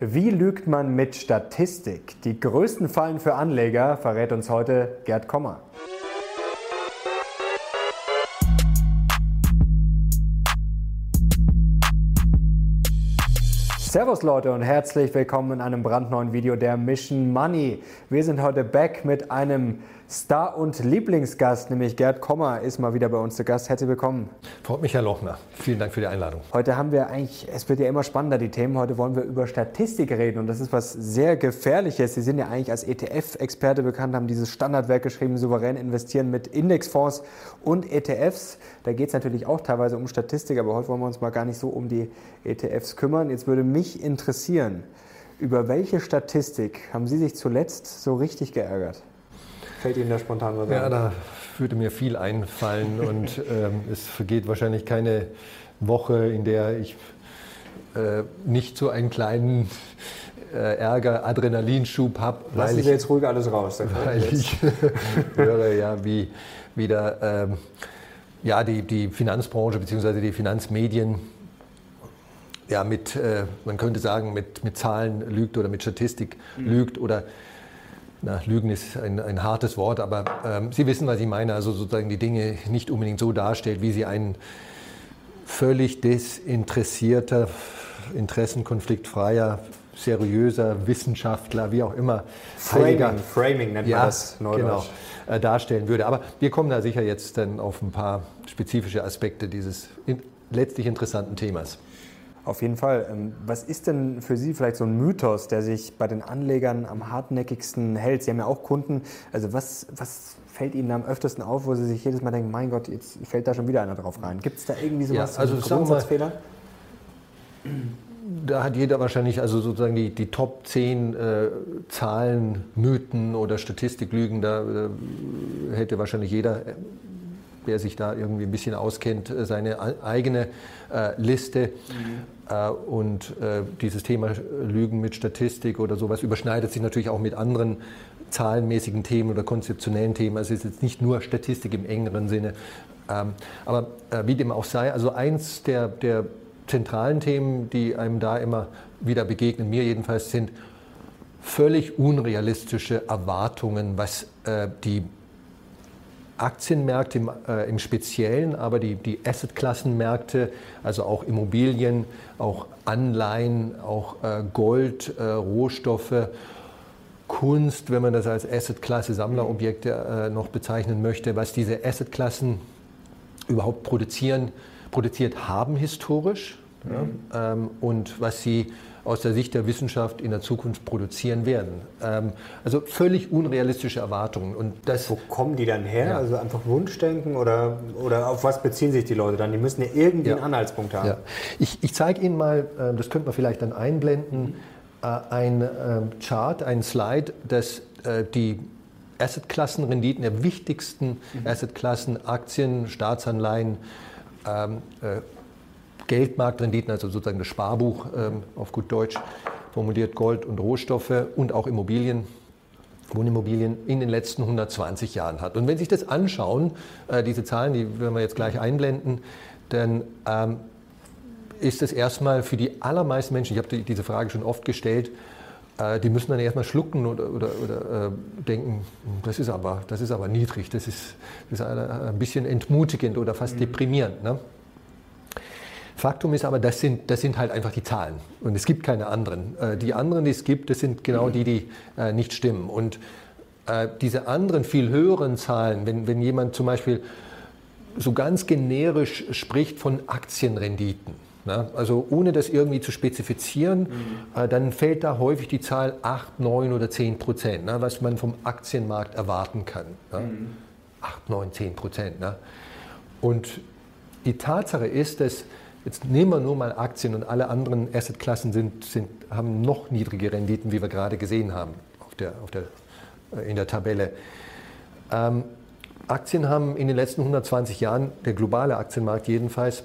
Wie lügt man mit Statistik? Die größten Fallen für Anleger verrät uns heute Gerd Kommer. Servus Leute und herzlich willkommen in einem brandneuen Video der Mission Money. Wir sind heute back mit einem Star- und Lieblingsgast, nämlich Gerd Kommer, ist mal wieder bei uns zu Gast. Herzlich willkommen. Freut mich, Herr Lochner. Vielen Dank für die Einladung. Heute haben wir eigentlich, es wird ja immer spannender, die Themen. Heute wollen wir über Statistik reden und das ist was sehr Gefährliches. Sie sind ja eigentlich als ETF-Experte bekannt, haben dieses Standardwerk geschrieben, souverän investieren mit Indexfonds und ETFs. Da geht es natürlich auch teilweise um Statistik, aber heute wollen wir uns mal gar nicht so um die ETFs kümmern. Jetzt würde mich interessieren, über welche Statistik haben Sie sich zuletzt so richtig geärgert? Fällt Ihnen da spontan was Ja, da würde mir viel einfallen und ähm, es vergeht wahrscheinlich keine Woche, in der ich äh, nicht so einen kleinen äh, Ärger, Adrenalinschub habe. Lassen Sie jetzt ruhig alles raus. Weil ich höre ja, wie wieder ähm, ja, die, die Finanzbranche bzw. die Finanzmedien ja, mit, äh, man könnte sagen, mit, mit Zahlen lügt oder mit Statistik mhm. lügt oder na, Lügen ist ein, ein hartes Wort, aber ähm, Sie wissen, was ich meine. Also sozusagen die Dinge nicht unbedingt so darstellt, wie sie ein völlig desinteressierter, interessenkonfliktfreier, seriöser Wissenschaftler, wie auch immer, Framing, Framing nennt ja, man das Genau, äh, darstellen würde. Aber wir kommen da sicher jetzt dann auf ein paar spezifische Aspekte dieses in, letztlich interessanten Themas. Auf jeden Fall. Ähm, was ist denn für Sie vielleicht so ein Mythos, der sich bei den Anlegern am hartnäckigsten hält? Sie haben ja auch Kunden. Also was, was fällt Ihnen am öftesten auf, wo Sie sich jedes Mal denken, mein Gott, jetzt fällt da schon wieder einer drauf rein? Gibt es da irgendwie sowas, ja, also so Grundsatzfehler? Da hat jeder wahrscheinlich also sozusagen die, die Top 10 äh, Zahlen, Mythen oder Statistiklügen, da äh, hätte wahrscheinlich jeder wer sich da irgendwie ein bisschen auskennt, äh, seine eigene äh, Liste. Mhm. Äh, und äh, dieses Thema Lügen mit Statistik oder sowas überschneidet sich natürlich auch mit anderen zahlenmäßigen Themen oder konzeptionellen Themen. Also es ist jetzt nicht nur Statistik im engeren Sinne. Ähm, aber äh, wie dem auch sei, also eins der, der zentralen Themen, die einem da immer wieder begegnen, mir jedenfalls, sind völlig unrealistische Erwartungen, was äh, die Aktienmärkte im, äh, im Speziellen, aber die, die Assetklassenmärkte, also auch Immobilien, auch Anleihen, auch äh, Gold, äh, Rohstoffe, Kunst, wenn man das als Assetklasse Sammlerobjekte äh, noch bezeichnen möchte, was diese Assetklassen überhaupt produzieren, produziert haben historisch mhm. ja, ähm, und was sie aus der Sicht der Wissenschaft in der Zukunft produzieren werden. Ähm, also völlig unrealistische Erwartungen. Und das, Wo kommen die dann her? Ja. Also einfach Wunschdenken oder, oder auf was beziehen sich die Leute dann? Die müssen ja irgendwie ja. einen Anhaltspunkt haben. Ja. Ich, ich zeige Ihnen mal, äh, das könnte man vielleicht dann einblenden, äh, ein äh, Chart, ein Slide, das die Assetklassenrenditen der wichtigsten mhm. Assetklassen, Aktien, Staatsanleihen, ähm, Geldmarktrenditen, also sozusagen das Sparbuch ähm, auf gut Deutsch formuliert, Gold und Rohstoffe und auch Immobilien. Wohnimmobilien in den letzten 120 Jahren hat. Und wenn Sie sich das anschauen, äh, diese Zahlen, die werden wir jetzt gleich einblenden, dann ähm, ist es erstmal für die allermeisten Menschen, ich habe die, diese Frage schon oft gestellt, äh, die müssen dann erstmal schlucken oder, oder, oder äh, denken, das ist, aber, das ist aber niedrig, das ist, das ist ein bisschen entmutigend oder fast mhm. deprimierend. Ne? Faktum ist aber, das sind, das sind halt einfach die Zahlen und es gibt keine anderen. Äh, die anderen, die es gibt, das sind genau die, die äh, nicht stimmen. Und äh, diese anderen, viel höheren Zahlen, wenn, wenn jemand zum Beispiel so ganz generisch spricht von Aktienrenditen, na, also ohne das irgendwie zu spezifizieren, mhm. dann fällt da häufig die Zahl 8, 9 oder 10 Prozent, na, was man vom Aktienmarkt erwarten kann. Na. Mhm. 8, 9, 10 Prozent. Und die Tatsache ist, dass Jetzt nehmen wir nur mal Aktien und alle anderen Assetklassen sind, sind, haben noch niedrige Renditen, wie wir gerade gesehen haben auf der, auf der, äh, in der Tabelle. Ähm, Aktien haben in den letzten 120 Jahren, der globale Aktienmarkt jedenfalls,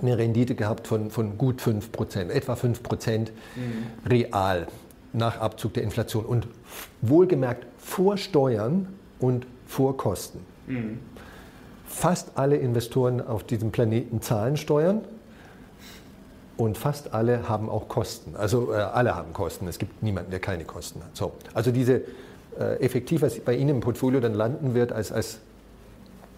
eine Rendite gehabt von, von gut 5 Prozent, etwa 5 Prozent mhm. real nach Abzug der Inflation und wohlgemerkt vor Steuern und vor Kosten. Mhm fast alle Investoren auf diesem Planeten zahlen Steuern. und fast alle haben auch Kosten. Also äh, alle haben Kosten. Es gibt niemanden, der keine Kosten hat. So. Also diese äh, effektiv, was bei Ihnen im Portfolio dann landen wird als, als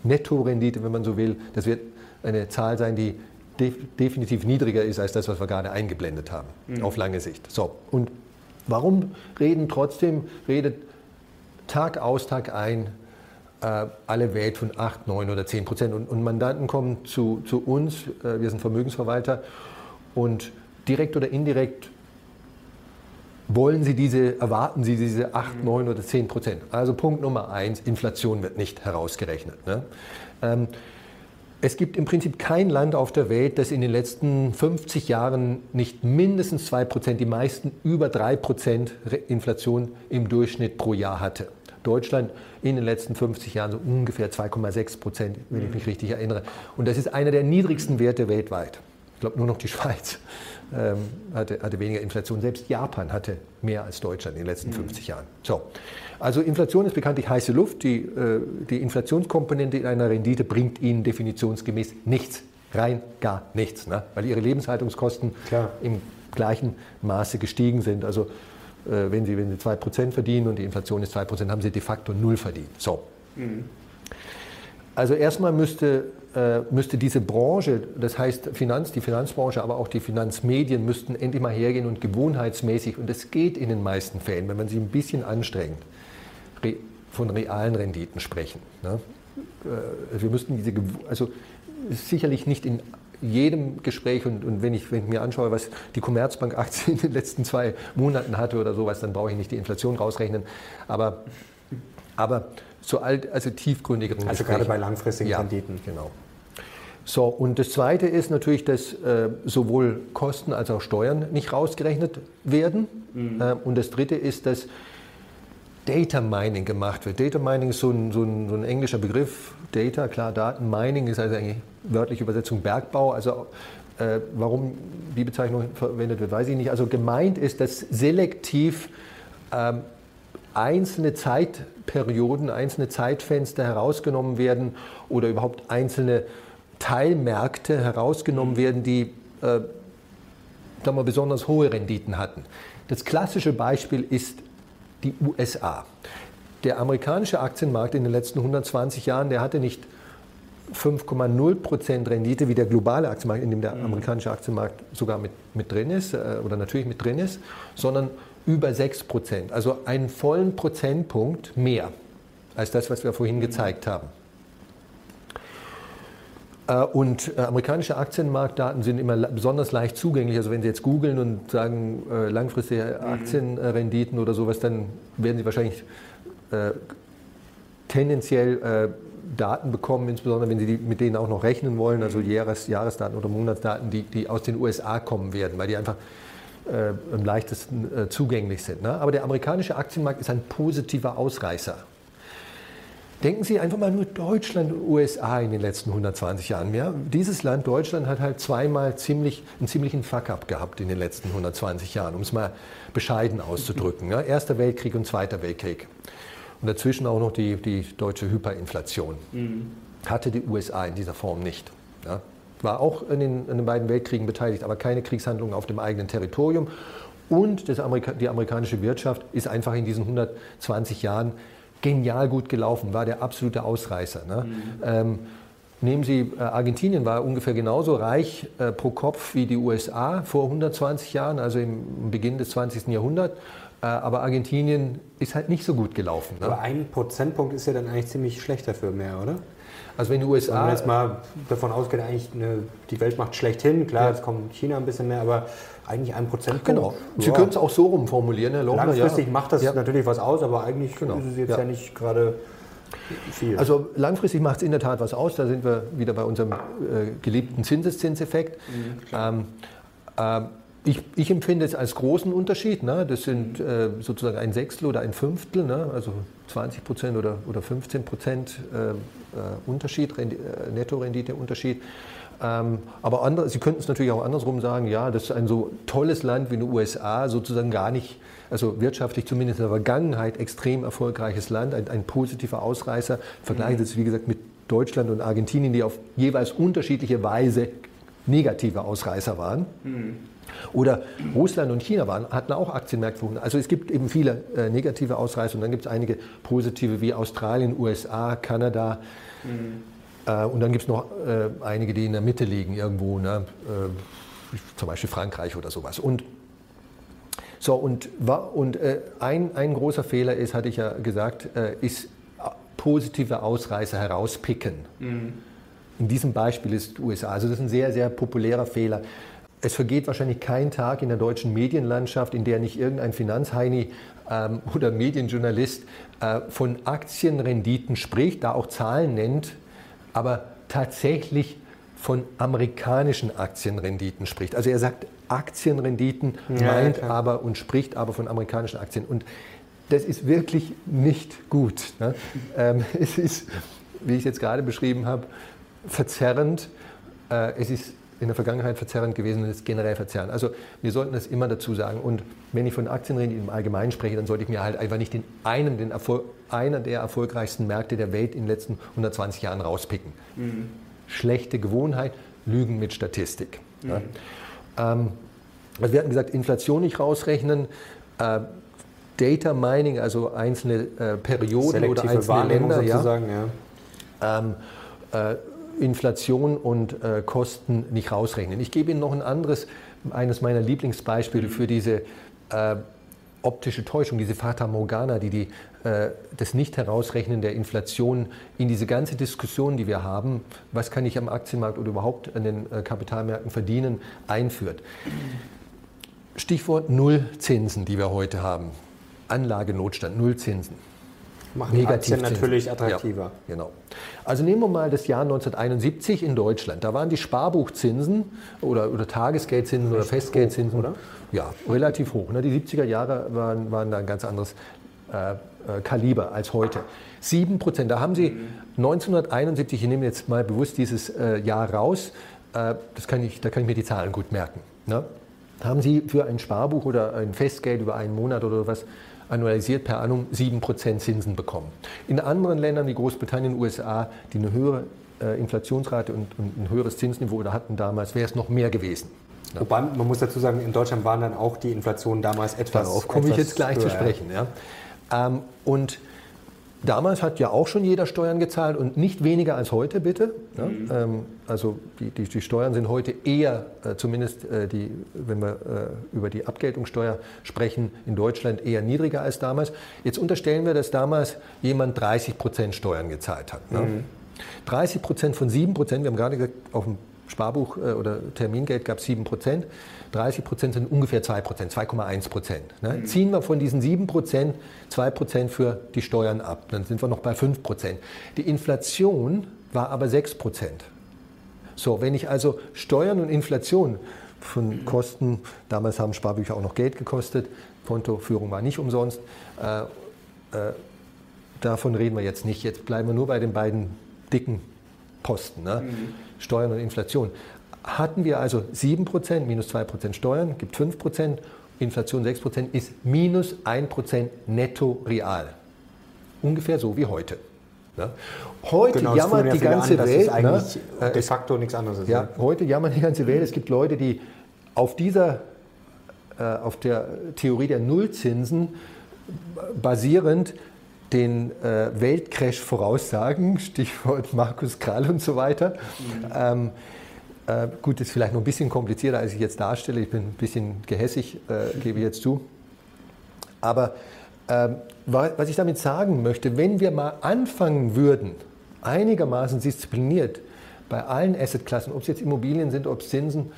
Nettorendite, wenn man so will, das wird eine Zahl sein, die def definitiv niedriger ist als das, was wir gerade eingeblendet haben, mhm. auf lange Sicht. So. Und warum reden trotzdem, redet Tag aus, Tag ein alle Welt von 8, 9 oder 10 Prozent. Und, und Mandanten kommen zu, zu uns, äh, wir sind Vermögensverwalter, und direkt oder indirekt wollen Sie diese, erwarten Sie diese 8, 9 oder 10 Prozent. Also Punkt Nummer eins, Inflation wird nicht herausgerechnet. Ne? Ähm, es gibt im Prinzip kein Land auf der Welt, das in den letzten 50 Jahren nicht mindestens 2 Prozent, die meisten über 3 Prozent Inflation im Durchschnitt pro Jahr hatte. Deutschland in den letzten 50 Jahren so ungefähr 2,6 Prozent, wenn ich mich richtig erinnere. Und das ist einer der niedrigsten Werte weltweit. Ich glaube, nur noch die Schweiz ähm, hatte, hatte, weniger Inflation. Selbst Japan hatte mehr als Deutschland in den letzten 50 mhm. Jahren. So. Also Inflation ist bekanntlich heiße Luft. Die, äh, die Inflationskomponente in einer Rendite bringt Ihnen definitionsgemäß nichts. Rein gar nichts. Ne? Weil Ihre Lebenshaltungskosten Klar. im gleichen Maße gestiegen sind. Also wenn, Sie, wenn Sie 2% verdienen und die Inflation ist 2%, haben Sie de facto null verdient. So. Mhm. Also erstmal müsste, äh, müsste diese Branche, das heißt Finanz, die Finanzbranche, aber auch die Finanzmedien müssten endlich mal hergehen und gewohnheitsmäßig, und das geht in den meisten Fällen, wenn man sich ein bisschen anstrengt, re, von realen Renditen sprechen. Ne? Äh, wir müssten diese, also sicherlich nicht in jedem Gespräch und, und wenn, ich, wenn, ich, mir anschaue, was die Commerzbank-Aktie in den letzten zwei Monaten hatte oder sowas, dann brauche ich nicht die Inflation rausrechnen. Aber, aber so alt, also tiefgründigeren Also Gesprächen. gerade bei langfristigen ja, Renditen. Genau. So, und das Zweite ist natürlich, dass äh, sowohl Kosten als auch Steuern nicht rausgerechnet werden. Mhm. Äh, und das Dritte ist, dass Data Mining gemacht wird. Data Mining ist so ein, so ein, so ein englischer Begriff. Data, klar, Daten. Mining ist also eigentlich wörtliche Übersetzung Bergbau. Also äh, warum die Bezeichnung verwendet wird, weiß ich nicht. Also gemeint ist, dass selektiv ähm, einzelne Zeitperioden, einzelne Zeitfenster herausgenommen werden oder überhaupt einzelne Teilmärkte herausgenommen werden, die äh, sagen wir, besonders hohe Renditen hatten. Das klassische Beispiel ist die USA. Der amerikanische Aktienmarkt in den letzten 120 Jahren, der hatte nicht 5,0% Rendite wie der globale Aktienmarkt, in dem der mhm. amerikanische Aktienmarkt sogar mit, mit drin ist äh, oder natürlich mit drin ist, sondern über 6 Prozent. Also einen vollen Prozentpunkt mehr als das, was wir vorhin gezeigt haben. Äh, und äh, amerikanische Aktienmarktdaten sind immer besonders leicht zugänglich. Also wenn Sie jetzt googeln und sagen langfristige mhm. Aktienrenditen oder sowas, dann werden Sie wahrscheinlich äh, tendenziell äh, Daten bekommen, insbesondere wenn Sie mit denen auch noch rechnen wollen, also Jahres, Jahresdaten oder Monatsdaten, die, die aus den USA kommen werden, weil die einfach äh, am leichtesten äh, zugänglich sind. Ne? Aber der amerikanische Aktienmarkt ist ein positiver Ausreißer. Denken Sie einfach mal nur Deutschland und USA in den letzten 120 Jahren. Ja? Dieses Land, Deutschland, hat halt zweimal ziemlich, einen ziemlichen Fuck-up gehabt in den letzten 120 Jahren, um es mal bescheiden auszudrücken. Ja? Erster Weltkrieg und Zweiter Weltkrieg. Und dazwischen auch noch die, die deutsche Hyperinflation. Mhm. Hatte die USA in dieser Form nicht. Ja? war auch in den, in den beiden Weltkriegen beteiligt, aber keine Kriegshandlungen auf dem eigenen Territorium. Und Amerika die amerikanische Wirtschaft ist einfach in diesen 120 Jahren genial gut gelaufen, war der absolute Ausreißer. Ne? Mhm. Ähm, nehmen Sie, äh, Argentinien war ungefähr genauso reich äh, pro Kopf wie die USA vor 120 Jahren, also im Beginn des 20. Jahrhunderts. Äh, aber Argentinien ist halt nicht so gut gelaufen. Ne? Aber ein Prozentpunkt ist ja dann eigentlich ziemlich schlecht dafür mehr, oder? Also wenn die USA... Wenn man jetzt mal davon ausgeht, eigentlich eine, die Welt macht schlecht hin, klar, ja. jetzt kommt China ein bisschen mehr, aber eigentlich ein Prozent. Genau. Sie ja. können es auch so rumformulieren, Herr Lohner. Langfristig ja. macht das ja. natürlich was aus, aber eigentlich genau. ist es jetzt ja, nicht gerade viel. Also langfristig macht es in der Tat was aus. Da sind wir wieder bei unserem äh, geliebten Zinseszinseffekt. Mhm, ähm, äh, ich, ich, empfinde es als großen Unterschied. Ne? Das sind äh, sozusagen ein Sechstel oder ein Fünftel, ne? also 20 Prozent oder, oder 15 Prozent äh, äh, Unterschied, Rendi äh, Nettorendite-Unterschied. Ähm, aber andere, Sie könnten es natürlich auch andersrum sagen, ja, das ist ein so tolles Land wie die USA, sozusagen gar nicht, also wirtschaftlich zumindest in der Vergangenheit extrem erfolgreiches Land, ein, ein positiver Ausreißer. Vergleichen Sie es, wie gesagt, mit Deutschland und Argentinien, die auf jeweils unterschiedliche Weise negative Ausreißer waren. Mhm. Oder Russland und China waren, hatten auch Aktienmärkte. Also es gibt eben viele äh, negative Ausreißer und dann gibt es einige positive wie Australien, USA, Kanada. Mhm. Äh, und dann gibt es noch äh, einige, die in der Mitte liegen irgendwo, ne? Äh, zum Beispiel Frankreich oder sowas. Und so, und, und äh, ein, ein großer Fehler ist, hatte ich ja gesagt, äh, ist positive Ausreißer herauspicken. Mhm. In diesem Beispiel ist USA. Also das ist ein sehr, sehr populärer Fehler. Es vergeht wahrscheinlich kein Tag in der deutschen Medienlandschaft, in der nicht irgendein Finanzheini ähm, oder Medienjournalist äh, von Aktienrenditen spricht, da auch Zahlen nennt, aber tatsächlich von amerikanischen Aktienrenditen spricht. Also er sagt Aktienrenditen, ja, meint ja, aber und spricht aber von amerikanischen Aktien. Und das ist wirklich nicht gut. Ne? Ähm, es ist, wie ich es jetzt gerade beschrieben habe, verzerrend. Äh, es ist in der Vergangenheit verzerrend gewesen und ist generell verzerrend. Also wir sollten das immer dazu sagen. Und wenn ich von Aktienrenditen im Allgemeinen spreche, dann sollte ich mir halt einfach nicht den einen, den Erfolg, einer der erfolgreichsten Märkte der Welt in den letzten 120 Jahren rauspicken. Mhm. Schlechte Gewohnheit, Lügen mit Statistik. Mhm. Ja. Ähm, also wir hatten gesagt, Inflation nicht rausrechnen. Äh, Data Mining, also einzelne äh, Perioden Selektive oder einzelne Länder, ja. ja. Ähm, äh, Inflation und äh, Kosten nicht rausrechnen. Ich gebe Ihnen noch ein anderes, eines meiner Lieblingsbeispiele für diese äh, optische Täuschung, diese Fata Morgana, die, die äh, das Nicht-Herausrechnen der Inflation in diese ganze Diskussion, die wir haben, was kann ich am Aktienmarkt oder überhaupt an den äh, Kapitalmärkten verdienen, einführt. Stichwort Nullzinsen, die wir heute haben. Anlagenotstand, Nullzinsen. Machen Aktien natürlich attraktiver. Ja, genau. Also nehmen wir mal das Jahr 1971 in Deutschland. Da waren die Sparbuchzinsen oder, oder Tagesgeldzinsen oder Festgeldzinsen hoch, oder? Ja, relativ hoch. Ne? Die 70er Jahre waren, waren da ein ganz anderes äh, äh Kaliber als heute. 7 Prozent, da haben Sie 1971, ich nehme jetzt mal bewusst dieses äh, Jahr raus, äh, das kann ich, da kann ich mir die Zahlen gut merken. Ne? Haben Sie für ein Sparbuch oder ein Festgeld über einen Monat oder was annualisiert per annum 7% Zinsen bekommen. In anderen Ländern wie Großbritannien, USA, die eine höhere äh, Inflationsrate und, und, ein höheres Zinsniveau hatten damals, wäre es noch mehr gewesen. Ja. Wobei, man muss dazu sagen, in Deutschland waren dann auch die Inflationen damals etwas. Darauf komme ich jetzt gleich höher. zu sprechen. Ja. Ähm, und Damals hat ja auch schon jeder Steuern gezahlt und nicht weniger als heute, bitte. Ja, mhm. ähm, also die, die, die, Steuern sind heute eher, äh, zumindest äh, die, wenn wir äh, über die Abgeltungssteuer sprechen, in Deutschland eher niedriger als damals. Jetzt unterstellen wir, dass damals jemand 30 Prozent Steuern gezahlt hat. Ne? Mhm. 30 Prozent von 7 Prozent, wir haben gerade gesagt, auf dem Sparbuch äh, oder Termingeld gab es 7 Prozent. 30 Prozent sind ungefähr 2 Prozent, 2,1 Prozent. Ne? Mhm. Ziehen wir von diesen 7 Prozent 2 Prozent für die Steuern ab, dann sind wir noch bei 5 Prozent. Die Inflation war aber 6 Prozent. So, wenn ich also Steuern und Inflation von Kosten, damals haben Sparbücher auch noch Geld gekostet, Kontoführung war nicht umsonst, äh, äh, davon reden wir jetzt nicht. Jetzt bleiben wir nur bei den beiden dicken Posten, ne? mhm. Steuern und Inflation hatten wir also 7%, minus 2% Steuern, gibt 5%, Inflation 6%, ist minus 1% netto real. Ungefähr so wie heute. Ne? Heute genau, jammert die ganze an, Welt. Ne? de facto nichts anderes ist. Ja, heute jammert die ganze Welt. Es gibt Leute, die auf dieser, äh, auf der Theorie der Nullzinsen basierend den äh, Weltcrash voraussagen, Stichwort Markus Krall und so weiter. Mhm. Ähm, äh, gut, ist vielleicht noch ein bisschen komplizierter, als ich jetzt darstelle. Ich bin ein bisschen gehässig, äh, gebe ich jetzt zu. Aber äh, was ich damit sagen möchte, wenn wir mal anfangen würden, einigermaßen diszipliniert bei allen Assetklassen, ob es jetzt Immobilien sind, ob es Zinsen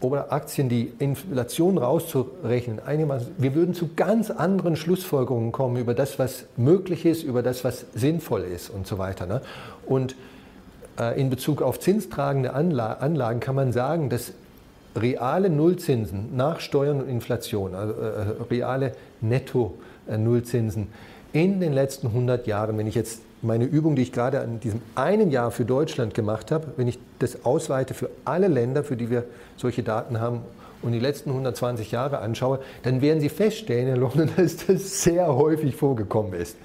oder Aktien, die Inflation rauszurechnen, einigermaßen, wir würden zu ganz anderen Schlussfolgerungen kommen über das, was möglich ist, über das, was sinnvoll ist und so weiter. Ne? Und äh, in Bezug auf zinstragende Anlagen kann man sagen, dass reale Nullzinsen nach Steuern und Inflation, also äh, reale Netto-Nullzinsen in den letzten 100 Jahren, wenn ich jetzt meine Übung, die ich gerade an diesem einen Jahr für Deutschland gemacht habe, wenn ich das ausweite für alle Länder, für die wir solche Daten haben und die letzten 120 Jahre anschaue, dann werden Sie feststellen, Herr Lochner, dass das sehr häufig vorgekommen ist.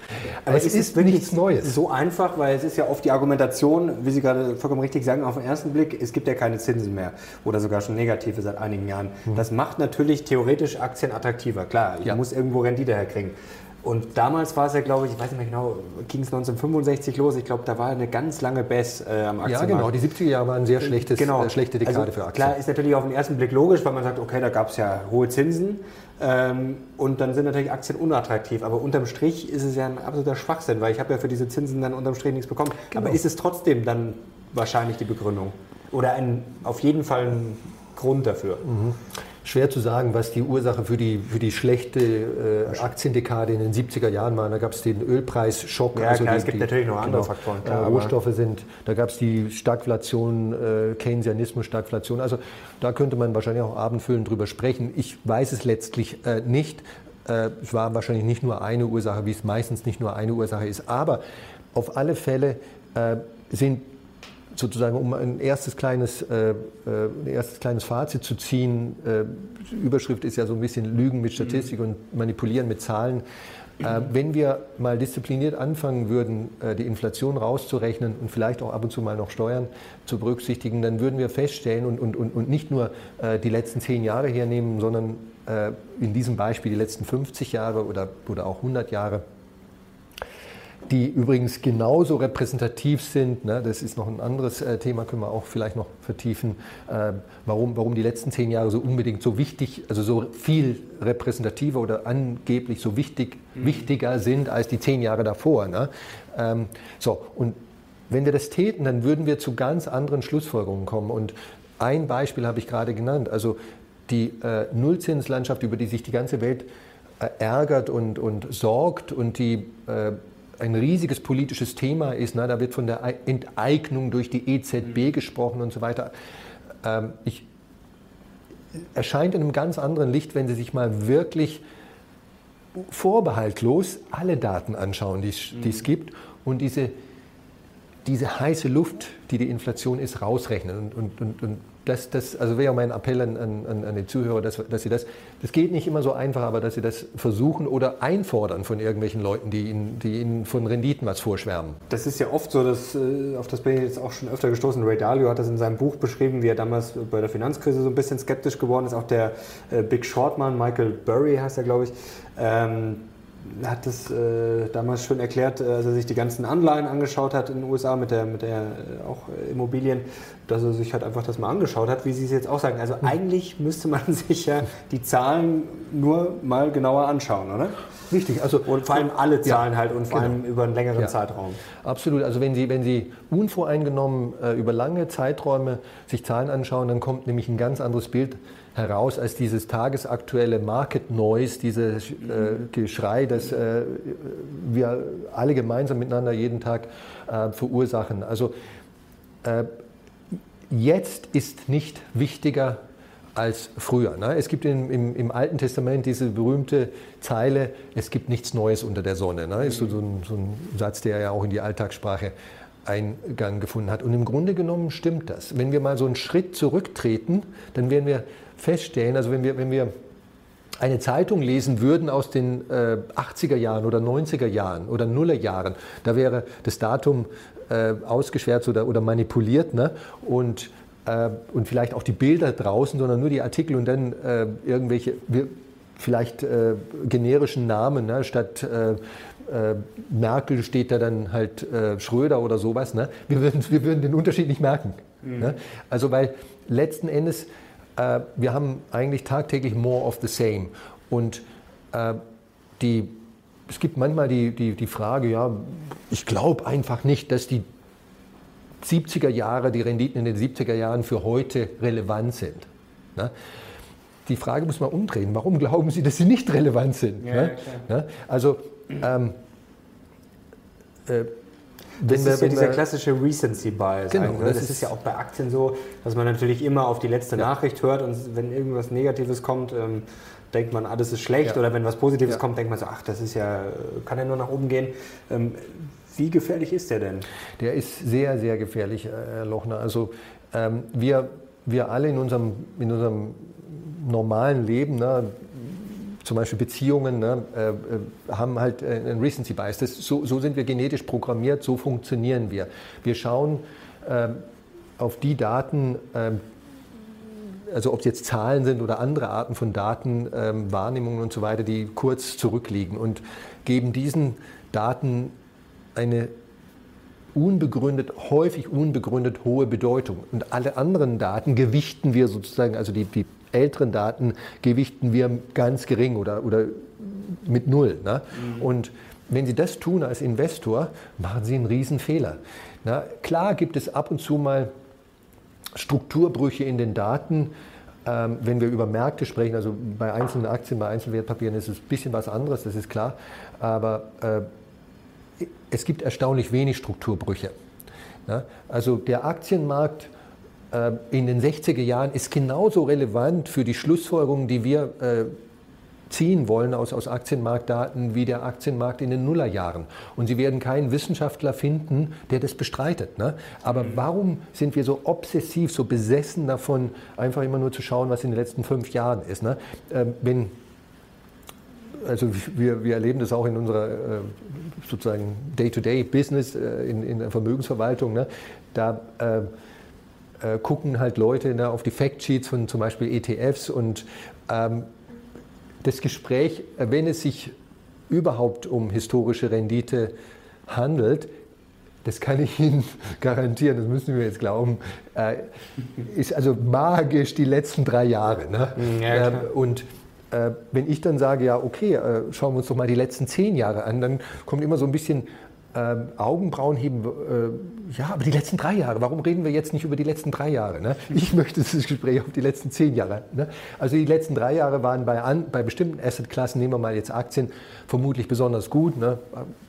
Aber es ist, ist nichts Neues. So einfach, weil es ist ja oft die Argumentation, wie Sie gerade vollkommen richtig sagen, auf den ersten Blick, es gibt ja keine Zinsen mehr oder sogar schon negative seit einigen Jahren. Mhm. Das macht natürlich theoretisch Aktien attraktiver. Klar, ich ja. muss irgendwo Rendite herkriegen. Und damals war es ja, glaube ich, ich weiß nicht mehr genau, ging es 1965 los. Ich glaube, da war eine ganz lange Bass äh, am Aktienmarkt. Ja, genau. Die 70er Jahre waren sehr schlechtes, genau. äh, schlechte Dekade also, für Aktien. Klar, ist natürlich auf den ersten Blick logisch, weil man sagt, okay, da gab es ja hohe Zinsen. Ähm, und dann sind natürlich Aktien unattraktiv. Aber unterm Strich ist es ja ein absoluter Schwachsinn, weil ich habe ja für diese Zinsen dann unterm Strich nichts bekommen. Genau. Aber ist es trotzdem dann wahrscheinlich die Begründung? Oder ein, auf jeden Fall ein Grund dafür? Mhm schwer zu sagen, was die Ursache für die, für die schlechte äh, Aktiendekade in den 70er Jahren war. Da gab es den Ölpreisschock. Ja, also klar, die, es gibt die, natürlich noch andere genau, Faktoren. Klar, äh, Rohstoffe sind, da gab es die Stagflation, äh, Keynesianismus, Stagflation. Also da könnte man wahrscheinlich auch abendfüllend drüber sprechen. Ich weiß es letztlich äh, nicht. Äh, es war wahrscheinlich nicht nur eine Ursache, wie es meistens nicht nur eine Ursache ist. Aber auf alle Fälle äh, sind sozusagen, um ein erstes kleines, äh, äh, ein erstes kleines Fazit zu ziehen, äh, Überschrift ist ja so ein bisschen Lügen mit Statistik mhm. und Manipulieren mit Zahlen. Äh, wenn wir mal diszipliniert anfangen würden, äh, die Inflation rauszurechnen und vielleicht auch ab und zu mal noch Steuern zu berücksichtigen, dann würden wir feststellen und, und, und, und nicht nur äh, die letzten zehn Jahre hernehmen, sondern in diesem Beispiel die letzten 50 Jahre oder, oder auch 100 Jahre, die übrigens genauso repräsentativ sind. Ne? Das ist noch ein anderes äh, Thema, können wir auch vielleicht noch vertiefen, äh, warum, warum die letzten zehn Jahre so unbedingt so wichtig, also so viel repräsentativer oder angeblich so wichtig, mhm. wichtiger sind als die zehn Jahre davor. Ne? Ähm, so, und wenn wir das täten, dann würden wir zu ganz anderen Schlussfolgerungen kommen. Und ein Beispiel habe ich gerade genannt. Also die äh, Nullzinslandschaft, über die sich die ganze Welt äh, ärgert und, und sorgt und die äh, ein riesiges politisches Thema ist. Ne? Da wird von der Enteignung durch die EZB mhm. gesprochen und so weiter. Ähm, ich, erscheint in einem ganz anderen Licht, wenn Sie sich mal wirklich vorbehaltlos alle Daten anschauen, die es mhm. gibt und diese, diese heiße Luft, die die Inflation ist, rausrechnen und, und, und, und das, das, also wäre mein Appell an, an, an die Zuhörer, dass, dass, sie das, das geht nicht immer so einfach, aber dass sie das versuchen oder einfordern von irgendwelchen Leuten, die ihnen, die ihnen von Renditen was vorschwärmen. Das ist ja oft so, dass, äh, auf das bin ich jetzt auch schon öfter gestoßen. Ray Dalio hat das in seinem Buch beschrieben, wie er damals bei der Finanzkrise so ein bisschen skeptisch geworden ist. Auch der äh, Big Short Mann, Michael Burry heißt er, glaube ich, ähm, hat das äh, damals schon erklärt, äh, als er sich die ganzen Anleihen angeschaut hat in den USA mit der, mit der äh, auch Immobilien, dass er sich halt einfach das mal angeschaut hat, wie Sie es jetzt auch sagen. Also eigentlich müsste man sich ja die Zahlen nur mal genauer anschauen, oder? Richtig, also und vor allem alle Zahlen ja, halt und vor genau. allem über einen längeren ja, Zeitraum. Absolut, also wenn Sie, wenn Sie unvoreingenommen äh, über lange Zeiträume sich Zahlen anschauen, dann kommt nämlich ein ganz anderes Bild heraus als dieses tagesaktuelle Market Noise, dieses äh, Geschrei, das äh, wir alle gemeinsam miteinander jeden Tag äh, verursachen. Also äh, jetzt ist nicht wichtiger als früher. Ne? Es gibt im, im, im, Alten Testament diese berühmte Zeile, es gibt nichts Neues unter der Sonne. Ne? Ist so, so, ein, so ein Satz, der ja auch in die Alltagssprache Eingang gefunden hat. Und im Grunde genommen stimmt das. Wenn wir mal so einen Schritt zurücktreten, dann werden wir feststellen, also wenn wir, wenn wir eine Zeitung lesen würden aus den äh, 80er Jahren oder 90er Jahren oder Nuller Jahren, da wäre das Datum äh, ausgeschwärzt oder, oder manipuliert ne? und, äh, und vielleicht auch die Bilder draußen, sondern nur die Artikel und dann äh, irgendwelche wir, vielleicht äh, generischen Namen ne? statt äh, Merkel steht da dann halt Schröder oder sowas. Ne? Wir, würden, wir würden den Unterschied nicht merken. Mhm. Ne? Also weil letzten Endes äh, wir haben eigentlich tagtäglich more of the same. Und äh, die, es gibt manchmal die, die, die Frage, ja, ich glaube einfach nicht, dass die 70er Jahre, die Renditen in den 70er Jahren für heute relevant sind. Ne? Die Frage muss man umdrehen. Warum glauben Sie, dass sie nicht relevant sind? Ja, ne? ja, also ähm, äh, das ist ja dieser klassische Recency Bias. Genau, das, das, ist ja auch bei Aktien so, dass man natürlich immer auf die letzte ja. Nachricht hört und wenn irgendwas Negatives kommt, ähm, denkt man, alles ist schlecht. Ja. Oder wenn was Positives ja. kommt, denkt man so, ach, das ist ja, kann ja nur nach oben gehen. Ähm, wie gefährlich ist der denn? Der ist sehr, sehr gefährlich, Herr Lochner. Also ähm, wir, wir alle in unserem, in unserem normalen Leben, ne, zum Beispiel Beziehungen, ne, äh, äh haben halt äh, einen Recency Bias. Das, so, so, sind wir genetisch programmiert, so funktionieren wir. Wir schauen äh, auf die Daten, äh, also ob es jetzt Zahlen sind oder andere Arten von Daten, ähm, Wahrnehmungen und so weiter, die kurz zurückliegen und geben diesen Daten eine unbegründet, häufig unbegründet hohe Bedeutung. Und alle anderen Daten gewichten wir sozusagen, also die, die älteren Daten gewichten wir ganz gering oder, oder mit null. Ne? Mhm. Und wenn Sie das tun als Investor, machen Sie einen Riesenfehler. Na, klar gibt es ab und zu mal Strukturbrüche in den Daten. Ähm, wenn wir über Märkte sprechen, also bei einzelnen Aktien, bei Einzelwertpapieren ist es ein bisschen was anderes, das ist klar. Aber äh, es gibt erstaunlich wenig Strukturbrüche. Ja? Also der Aktienmarkt in den 60er Jahren ist genauso relevant für die Schlussfolgerungen, die wir äh, ziehen wollen aus, aus Aktienmarktdaten wie der Aktienmarkt in den Nullerjahren. Und Sie werden keinen Wissenschaftler finden, der das bestreitet. Ne? Aber mhm. warum sind wir so obsessiv, so besessen davon, einfach immer nur zu schauen, was in den letzten fünf Jahren ist? Ne? Ähm, wenn also wir, wir erleben das auch in unserer äh, sozusagen Day-to-Day-Business äh, in, in, der Vermögensverwaltung. Ne? Da äh, äh, gucken halt Leute ne, auf die Factsheets von zum Beispiel ETFs und ähm, das Gespräch, äh, wenn es sich überhaupt um historische Rendite handelt, das kann ich Ihnen garantieren, das müssen wir jetzt glauben, äh, ist also magisch die letzten drei Jahre. Ne? Ja, ähm, und äh, wenn ich dann sage, ja, okay, äh, schauen wir uns doch mal die letzten zehn Jahre an, dann kommt immer so ein bisschen ähm, Augenbrauen heben, äh, ja, aber die letzten drei Jahre, warum reden wir jetzt nicht über die letzten drei Jahre? Ne? Ich möchte das Gespräch auf die letzten zehn Jahre. Ne? Also die letzten drei Jahre waren bei, an, bei bestimmten Assetklassen, nehmen wir mal jetzt Aktien, vermutlich besonders gut. Ne?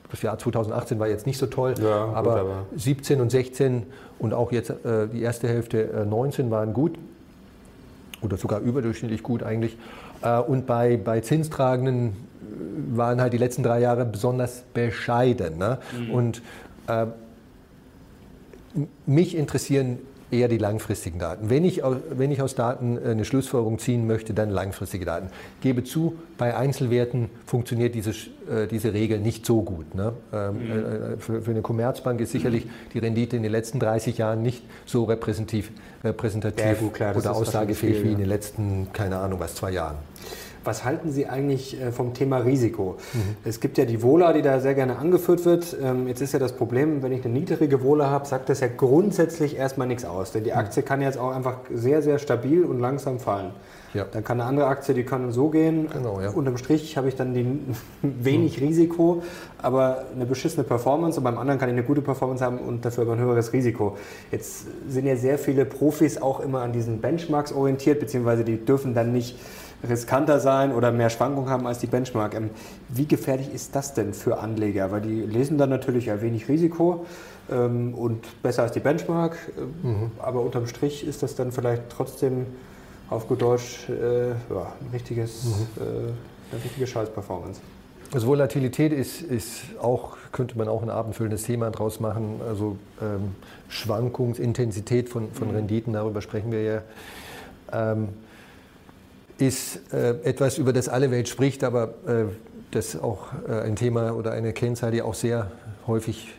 Das Jahr 2018 war jetzt nicht so toll, ja, aber, gut, aber, 17 und 16 und auch jetzt äh, die erste Hälfte äh, 19 waren gut oder sogar überdurchschnittlich gut eigentlich. Äh, und bei, bei zinstragenden waren halt die letzten drei Jahre besonders bescheiden. Ne? Mhm. Und äh, mich interessieren eher die langfristigen Daten. Wenn ich, wenn ich aus Daten eine Schlussfolgerung ziehen möchte, dann langfristige Daten. Gebe zu, bei Einzelwerten funktioniert diese, äh, diese Regel nicht so gut. Ne? Ähm, mhm. Äh, für, für, eine Commerzbank ist sicherlich die Rendite in den letzten 30 Jahren nicht so repräsentativ, repräsentativ ja, gut, klar, oder aussagefähig wie in den letzten, keine Ahnung was, zwei Jahren. Was halten Sie eigentlich äh, vom Thema Risiko? Mhm. Es gibt ja die Vola, die da sehr gerne angeführt wird. Ähm, jetzt ist ja das Problem, wenn ich eine niedrige Vola habe, sagt das ja grundsätzlich erstmal nichts aus. Denn die mhm. Aktie kann jetzt auch einfach sehr, sehr stabil und langsam fallen. Ja. Dann kann eine andere Aktie, die kann so gehen. Genau, ja. Unterm Strich habe ich dann die wenig mhm. Risiko, aber eine beschissene Performance. Und beim anderen kann ich eine gute Performance haben und dafür aber ein höheres Risiko. Jetzt sind ja sehr viele Profis auch immer an diesen Benchmarks orientiert, beziehungsweise die dürfen dann nicht riskanter sein oder mehr Schwankungen haben als die Benchmark. Ähm, wie gefährlich ist das denn für Anleger? Weil die lesen dann natürlich ja wenig Risiko ähm, und besser als die Benchmark, äh, mhm. aber unterm Strich ist das dann vielleicht trotzdem auf gut Deutsch äh, ja, ein richtiges, mhm. äh, eine richtige Scheiß-Performance. Also Volatilität ist, ist auch, könnte man auch ein abendfüllendes Thema draus machen. Also ähm, Schwankungsintensität von, von mhm. Renditen, darüber sprechen wir ja. Ähm, ist äh, etwas, über das alle Welt spricht, aber äh, das auch äh, ein Thema oder eine Kennzahl, die auch sehr häufig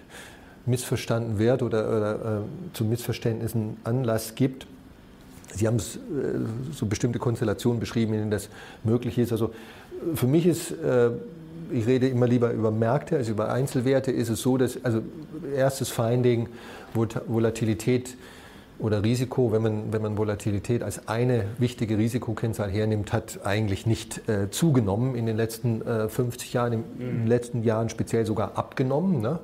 missverstanden wird oder, oder äh, zu Missverständnissen Anlass gibt. Sie haben äh, so bestimmte Konstellationen beschrieben, in denen das möglich ist. Also für mich ist, äh, ich rede immer lieber über Märkte als über Einzelwerte, ist es so, dass, also erstes Finding, Volatilität oder Risiko, wenn man, wenn man Volatilität als eine wichtige Risikokennzahl hernimmt, hat eigentlich nicht äh, zugenommen in den letzten äh, 50 Jahren, im, in den letzten Jahren speziell sogar abgenommen. Ne?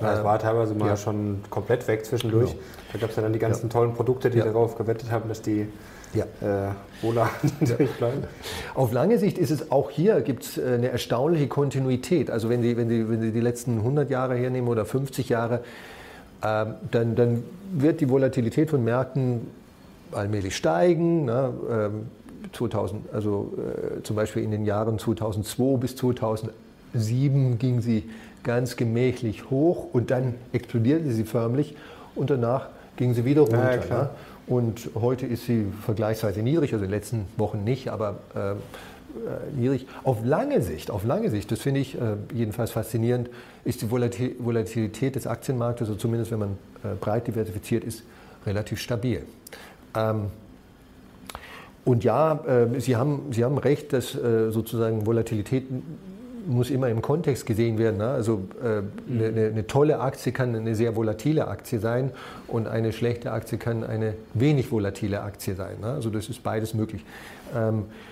Ja, es war teilweise mal ja. schon komplett weg zwischendurch. Genau. Da gab es ja dann die ganzen ja. tollen Produkte, die darauf gewettet haben, dass die ja. äh, wohler bleiben. Auf lange Sicht ist es auch hier gibt es äh, eine erstaunliche Kontinuität. Also wenn Sie, wenn, Sie, wenn Sie die letzten 100 Jahre hernehmen oder 50 Jahre, ähm, dann, dann, wird die Volatilität von Märkten allmählich steigen. Ne? 2000, ähm, also äh, zum Beispiel in den Jahren 2002 bis 2007 ging sie ganz gemächlich hoch und dann explodierte sie förmlich und danach ging sie wieder runter. Ja, ne? und heute ist sie vergleichsweise niedrig, also in den letzten Wochen nicht, aber äh, niedrig. Auf lange Sicht, auf lange Sicht, das finde ich äh, jedenfalls faszinierend, ist die Volatilität des Aktienmarktes, also zumindest wenn man äh, breit diversifiziert ist, relativ stabil. Ähm, und ja, äh, Sie, haben, Sie haben recht, dass äh, sozusagen Volatilität muss immer im Kontext gesehen werden. Ne? Also äh, eine, eine, tolle Aktie kann eine sehr volatile Aktie sein und eine schlechte Aktie kann eine wenig volatile Aktie sein. Ne? Also das ist beides möglich. Ähm, äh,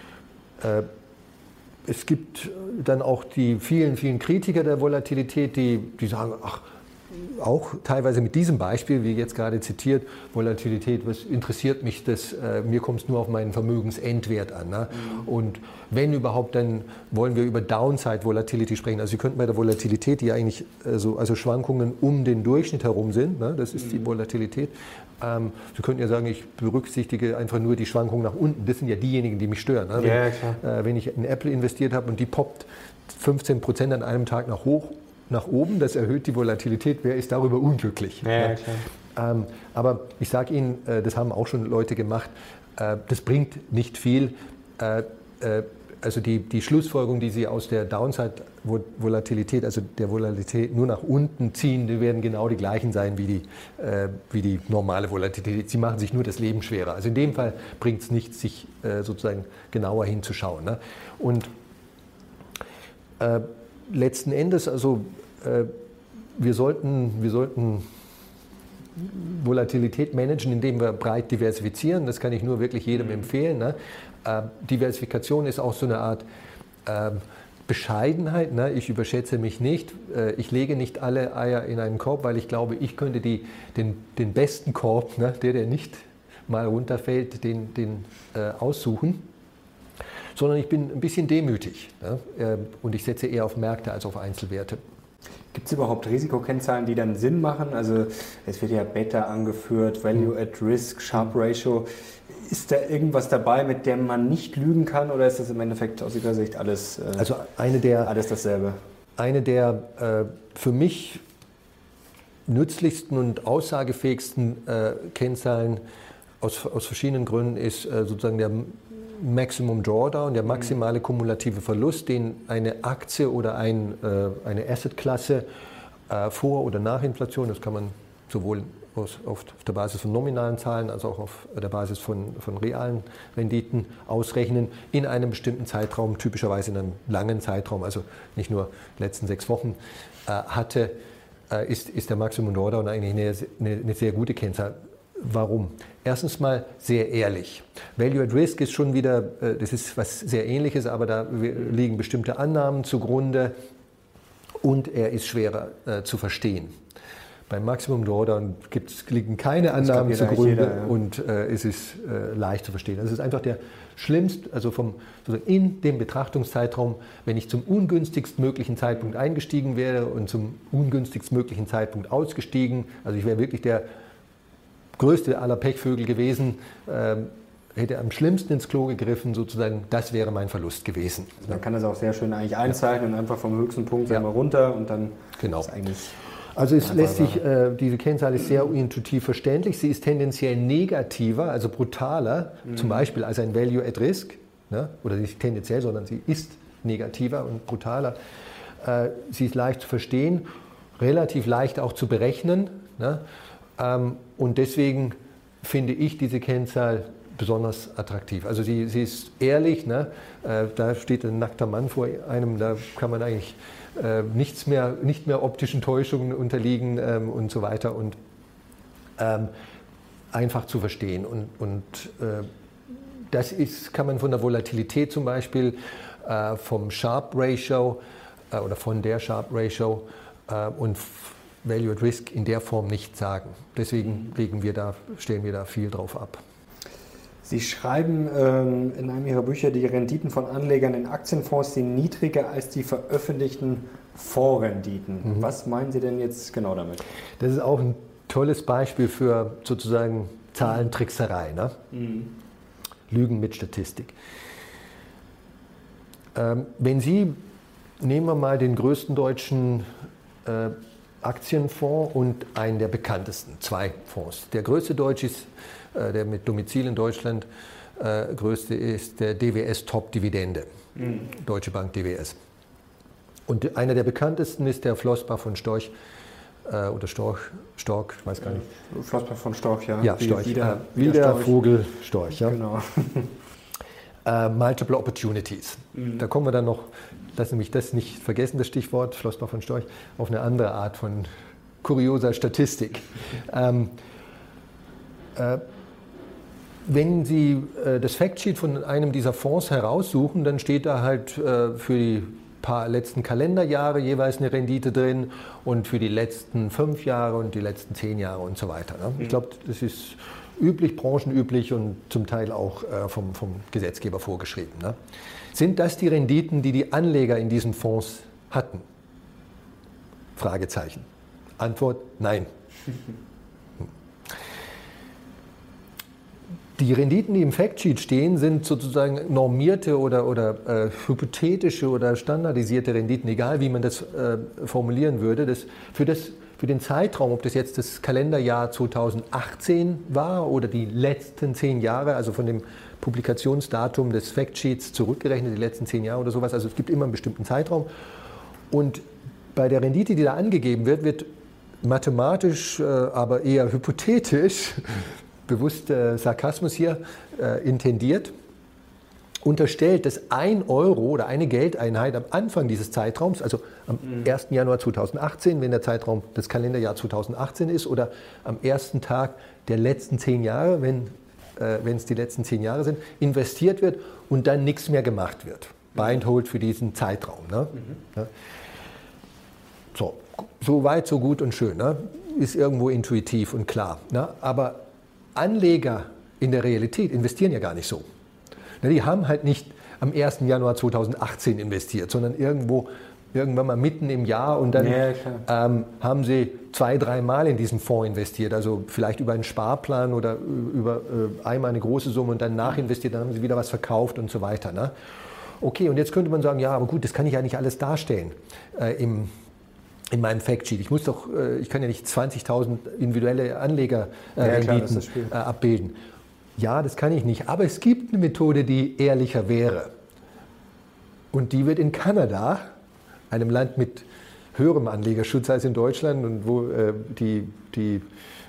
es gibt dann auch die vielen, vielen Kritiker der Volatilität, die, die sagen, ach, auch teilweise mit diesem Beispiel, wie jetzt gerade zitiert, Volatilität, was interessiert mich das? Äh, mir kommt es nur auf meinen Vermögensendwert an. Ne? Mhm. Und wenn überhaupt, dann wollen wir über Downside Volatility sprechen. Also Sie könnten bei der Volatilität, die eigentlich äh, so, also Schwankungen um den Durchschnitt herum sind, ne? das ist mhm. die Volatilität. Ähm, Sie könnten ja sagen, ich berücksichtige einfach nur die Schwankungen nach unten. Das sind ja diejenigen, die mich stören. Ne? Wenn, ja, äh, wenn ich in Apple investiert habe und die poppt 15 Prozent an einem Tag nach hoch nach oben, das erhöht die Volatilität. Wer ist darüber unglücklich? Ja, ja. Ähm, aber ich sage Ihnen, äh, das haben auch schon Leute gemacht, äh, das bringt nicht viel. Äh, äh also die, die Schlussfolgerung, die Sie aus der Downside-Volatilität, also der Volatilität nur nach unten ziehen, die werden genau die gleichen sein wie die, äh, wie die normale Volatilität. Sie machen sich nur das Leben schwerer. Also in dem Fall bringt es nichts, sich äh, sozusagen genauer hinzuschauen. Ne? Und letzten Endes, also äh, wir, sollten, wir sollten Volatilität managen, indem wir breit diversifizieren. Das kann ich nur wirklich jedem empfehlen. Ne? Äh, Diversifikation ist auch so eine Art äh, Bescheidenheit. Ne? Ich überschätze mich nicht. Äh, ich lege nicht alle Eier in einen Korb, weil ich glaube, ich könnte die, den, den besten Korb, ne? der, der nicht mal runterfällt, den, den äh, aussuchen sondern ich bin ein bisschen demütig ne? Ähm, und ich setze eher auf Märkte als auf Einzelwerte. Gibt es überhaupt Risikokennzahlen, die dann Sinn machen? Also es wird ja Beta angeführt, Value at Risk, Sharp Ratio. Ist da irgendwas dabei, mit dem man nicht lügen kann oder ist das im Endeffekt aus Ihrer Sicht alles, äh, also eine der, alles dasselbe? Eine der äh, für mich nützlichsten und aussagefähigsten äh, Kennzahlen aus, aus verschiedenen Gründen ist äh, sozusagen der Maximum Drawdown, der maximale kumulative Verlust, den eine Aktie oder ein, äh, eine Assetklasse äh, vor oder nach Inflation, das kann man sowohl aus, auf, der Basis von nominalen Zahlen als auch auf der Basis von, von realen Renditen ausrechnen, in einem bestimmten Zeitraum, typischerweise in einem langen Zeitraum, also nicht nur die letzten sechs Wochen, äh, hatte, äh, ist, ist der Maximum Drawdown eigentlich eine, eine, eine sehr gute Kennzahl. Warum? Erstens mal sehr ehrlich. Value at Risk ist schon wieder, äh, das ist was sehr ähnliches, aber da liegen bestimmte Annahmen zugrunde und er ist schwerer äh, zu verstehen. Beim Maximum Drawdown liegen keine Annahmen zugrunde jeder, ja. und äh, es ist äh, leicht zu verstehen. Das ist einfach der schlimmste, also vom, in dem Betrachtungszeitraum, wenn ich zum ungünstigst möglichen Zeitpunkt eingestiegen wäre und zum ungünstigst möglichen Zeitpunkt ausgestiegen, also ich wäre wirklich der größte aller Pechvögel gewesen, ähm, hätte am schlimmsten ins Klo gegriffen, sozusagen, das wäre mein Verlust gewesen. Also man kann das auch sehr schön eigentlich einzeichnen, ja. einfach vom höchsten Punkt ja. mal runter und dann genau. ist eigentlich. Also es lässt sich, äh, diese Kennzahl ist sehr intuitiv verständlich. Sie ist tendenziell negativer, also brutaler, mhm. zum Beispiel als ein Value at Risk, ne? oder nicht tendenziell, sondern sie ist negativer und brutaler. Äh, sie ist leicht zu verstehen, relativ leicht auch zu berechnen. Ne? Ähm, und deswegen finde ich diese Kennzahl besonders attraktiv. Also sie, sie ist ehrlich, ne? Äh, da steht ein nackter Mann vor einem, da kann man eigentlich äh, nichts mehr, nicht mehr optischen Täuschungen unterliegen ähm, und so weiter und ähm, einfach zu verstehen. Und, und äh, das ist, kann man von der Volatilität zum Beispiel, äh, vom Sharp Ratio äh, oder von der Sharp Ratio äh, und Value at Risk in der Form nicht sagen. Deswegen legen wir da, stellen wir da viel drauf ab. Sie schreiben ähm, in einem Ihrer Bücher, die Renditen von Anlegern in Aktienfonds sind niedriger als die veröffentlichten Fondsrenditen. Mhm. Was meinen Sie denn jetzt genau damit? Das ist auch ein tolles Beispiel für sozusagen Zahlentrickserei. Ne? Mhm. Lügen mit Statistik. Ähm, wenn Sie, nehmen wir mal den größten deutschen äh, Aktienfonds und einen der bekanntesten, zwei Fonds. Der größte deutsche ist der mit Domizil in Deutschland äh, größte ist der DWS Top Dividende, mhm. Deutsche Bank DWS. Und einer der bekanntesten ist der Flossbach von Storch äh, oder Storch, Stork, ich weiß gar nicht. Flossbach von Storch, ja. Ja, Storch. Wieder, wieder, wieder Storch. Vogel, Storch, ja. Genau. äh, multiple Opportunities. Mhm. Da kommen wir dann noch, lassen Sie mich das nicht vergessen, das Stichwort Flossbach von Storch, auf eine andere Art von kurioser Statistik. ähm, äh, wenn Sie äh, das Factsheet von einem dieser Fonds heraussuchen, dann steht da halt äh, für die paar letzten Kalenderjahre jeweils eine Rendite drin und für die letzten fünf Jahre und die letzten zehn Jahre und so weiter. Ne? Ich mhm. glaube, das ist üblich, branchenüblich und zum Teil auch äh, vom, vom, Gesetzgeber vorgeschrieben. Ne? Sind das die Renditen, die die Anleger in diesen Fonds hatten? Fragezeichen. Antwort, nein. Die Renditen, die im Factsheet stehen, sind sozusagen normierte oder, oder äh, hypothetische oder standardisierte Renditen, egal wie man das äh, formulieren würde. Das, für, das, für den Zeitraum, ob das jetzt das Kalenderjahr 2018 war oder die letzten zehn Jahre, also von dem Publikationsdatum des Factsheets zurückgerechnet, die letzten zehn Jahre oder sowas, also es gibt immer einen bestimmten Zeitraum. Und bei der Rendite, die da angegeben wird, wird mathematisch, äh, aber eher hypothetisch bewusst äh, Sarkasmus hier äh, intendiert, unterstellt, dass ein Euro oder eine Geldeinheit am Anfang dieses Zeitraums, also am mhm. 1. Januar 2018, wenn der Zeitraum das Kalenderjahr 2018 ist, oder am ersten Tag der letzten zehn Jahre, wenn äh, wenn es die letzten zehn Jahre sind, investiert wird und dann nichts mehr gemacht wird. Buy and hold für diesen Zeitraum. Ne? Mhm. So, so weit, so gut und schön. Ne? Ist irgendwo intuitiv und klar. Ne? Aber Anleger in der Realität investieren ja gar nicht so. Die haben halt nicht am 1. Januar 2018 investiert, sondern irgendwo irgendwann mal mitten im Jahr und dann ja, ähm, haben sie zwei, dreimal in diesen Fonds investiert. Also vielleicht über einen Sparplan oder über äh, einmal eine große Summe und dann nachinvestiert, dann haben sie wieder was verkauft und so weiter. Ne? Okay, und jetzt könnte man sagen, ja, aber gut, das kann ich ja nicht alles darstellen äh, im, in meinem Factsheet. Ich muss doch, äh, ich kann ja nicht 20.000 individuelle Anlegerrenditen äh, ja, abbilden. Ja, das kann ich nicht. Aber es gibt eine Methode, die ehrlicher wäre. Und die wird in Kanada, einem Land mit höherem Anlegerschutz als in Deutschland und wo äh, die, die,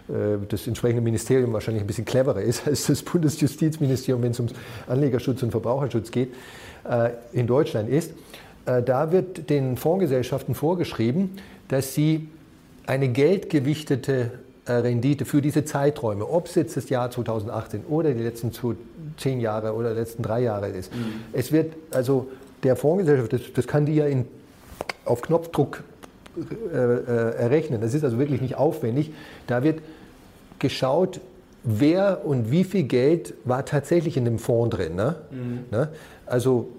äh, das entsprechende Ministerium wahrscheinlich ein bisschen cleverer ist als das Bundesjustizministerium, wenn es um Anlegerschutz und Verbraucherschutz geht, äh, in Deutschland ist. Äh, da wird den Fondsgesellschaften vorgeschrieben, dass sie eine geldgewichtete äh, Rendite für diese Zeiträume, ob es jetzt das Jahr 2018 oder die letzten zehn Jahre oder die letzten drei Jahre ist. Mhm. Es wird also der Fondsgesellschaft, das, das kann die ja in, auf Knopfdruck äh, äh, errechnen. Das ist also wirklich nicht aufwendig. Da wird geschaut, wer und wie viel Geld war tatsächlich in dem Fonds drin. Ne? Mhm. Ne? Also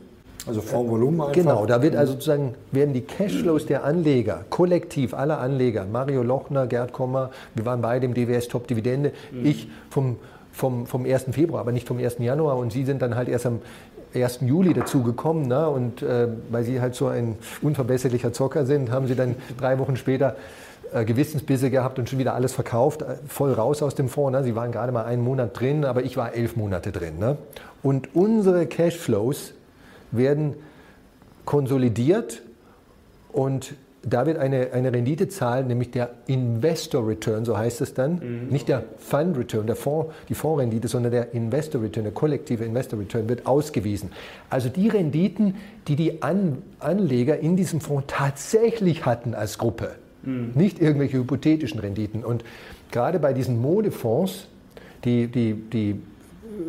also Fondsvolumen einfach. Genau, da wird also sozusagen, werden die Cashflows der Anleger, kollektiv aller Anleger, Mario Lochner, Gerd Kommer, wir waren beide im DWS Top Dividende, mhm. ich vom, vom, vom 1. Februar, aber nicht vom 1. Januar und Sie sind dann halt erst am 1. Juli dazu gekommen ne? und äh, weil Sie halt so ein unverbesserlicher Zocker sind, haben Sie dann drei Wochen später äh, Gewissensbisse gehabt und schon wieder alles verkauft, äh, voll raus aus dem Fonds. Ne? Sie waren gerade mal einen Monat drin, aber ich war elf Monate drin. Ne? Und unsere Cashflows werden konsolidiert und da wird eine, eine Renditezahl, nämlich der Investor Return, so heißt es dann, mhm. nicht der Fund Return, der Fonds, die Fondsrendite, sondern der Investor Return, der kollektive Investor Return wird ausgewiesen. Also die Renditen, die die An Anleger in diesem Fonds tatsächlich hatten als Gruppe, mhm. nicht irgendwelche hypothetischen Renditen. Und gerade bei diesen Modefonds, die, die, die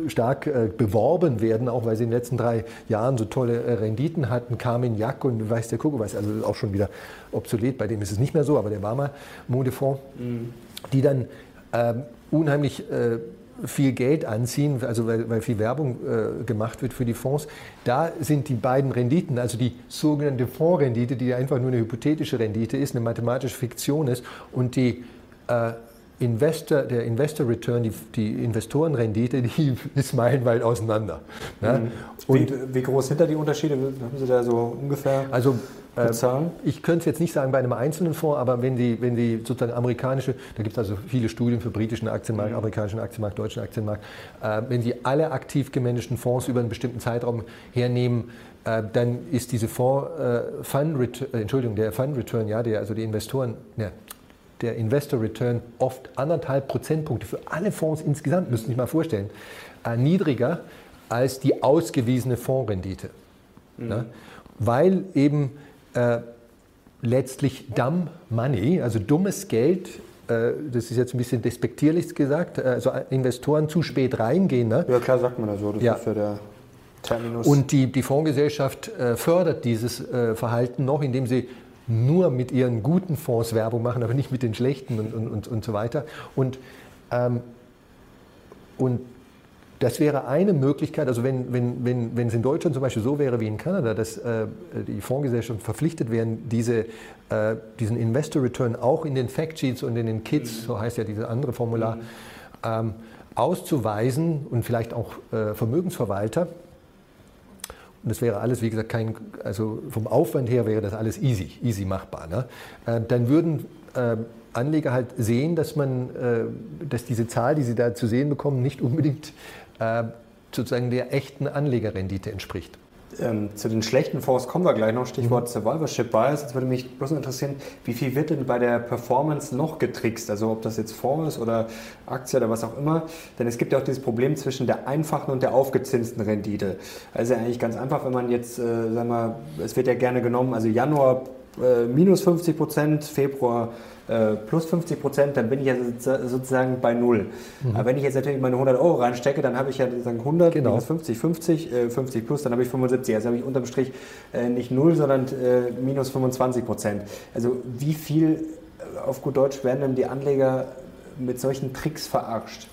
stark äh, beworben werden, auch weil sie in den letzten drei Jahren so tolle äh, Renditen hatten. Carmen Jack und weiß der Kuckuck, weiß also auch schon wieder obsolet, bei dem ist es nicht mehr so, aber der war mal Modefonds, mhm. die dann ähm, unheimlich äh, viel Geld anziehen, also weil, weil viel Werbung äh, gemacht wird für die Fonds. Da sind die beiden Renditen, also die sogenannte Fondsrendite, die einfach nur eine hypothetische Rendite ist, eine mathematische Fiktion ist, und die äh, Investor, der Investor Return, die, die Investorenrendite, die ist meilenweit auseinander. Ne? Mhm. Und wie, groß sind da die Unterschiede? Haben Sie da so ungefähr? Also äh, bezahlen? Ich könnte es jetzt nicht sagen bei einem einzelnen Fonds, aber wenn Sie, wenn Sie sozusagen amerikanische, da gibt es also viele Studien für britischen Aktienmarkt, mhm. amerikanischen Aktienmarkt, deutschen Aktienmarkt, äh, wenn Sie alle aktiv gemanagten Fonds über einen bestimmten Zeitraum hernehmen, äh, dann ist diese Fonds, äh, Fund, äh, Entschuldigung, der Fund Return, ja, der, also die Investoren, ja, der Investor Return oft anderthalb Prozentpunkte für alle Fonds insgesamt, müssen Sie sich mal vorstellen, äh, niedriger als die ausgewiesene Fondsrendite. Mhm. Ne? Weil eben äh, letztlich dumb money, also dummes Geld, äh, das ist jetzt ein bisschen despektierlich gesagt, also Investoren zu spät reingehen. Ne? Ja, klar sagt man das so, das ja. ist ja der Terminus. Und die, die Fondsgesellschaft äh, fördert dieses äh, Verhalten noch, indem sie nur mit ihren guten Fonds Werbung machen, aber nicht mit den schlechten und, und, und, und so weiter. Und, ähm, und das wäre eine Möglichkeit, also wenn, wenn, wenn, wenn es in Deutschland zum Beispiel so wäre wie in Kanada, dass äh, die Fondsgesellschaften verpflichtet wären, diese, äh, diesen Investor Return auch in den Factsheets und in den Kits, so heißt ja dieses andere Formular, ähm, auszuweisen und vielleicht auch äh, Vermögensverwalter. Und das wäre alles, wie gesagt, kein, also vom Aufwand her wäre das alles easy, easy machbar. Ne? Äh, dann würden äh, Anleger halt sehen, dass man, äh, dass diese Zahl, die sie da zu sehen bekommen, nicht unbedingt sozusagen der echten Anlegerrendite entspricht. Ähm, zu den schlechten Fonds kommen wir gleich noch, Stichwort mhm. Survivorship Bias. Jetzt würde mich bloß interessieren, wie viel wird denn bei der Performance noch getrickst? Also ob das jetzt Fonds ist oder Aktie oder was auch immer. Denn es gibt ja auch dieses Problem zwischen der einfachen und der aufgezinsten Rendite. Also eigentlich ganz einfach, wenn man jetzt, äh, sagen wir, es wird ja gerne genommen, also Januar äh, minus 50 Prozent, Februar äh, plus 50 Prozent, dann bin ich ja sozusagen bei Null. Mhm. Aber wenn ich jetzt natürlich meine 100 Euro reinstecke, dann habe ich ja sozusagen 100 genau. minus 50, 50, äh, 50 plus, dann habe ich 75. Also habe ich unterm Strich äh, nicht Null, sondern äh, minus 25 Prozent. Also wie viel äh, auf gut Deutsch werden denn die Anleger mit solchen Tricks verarscht?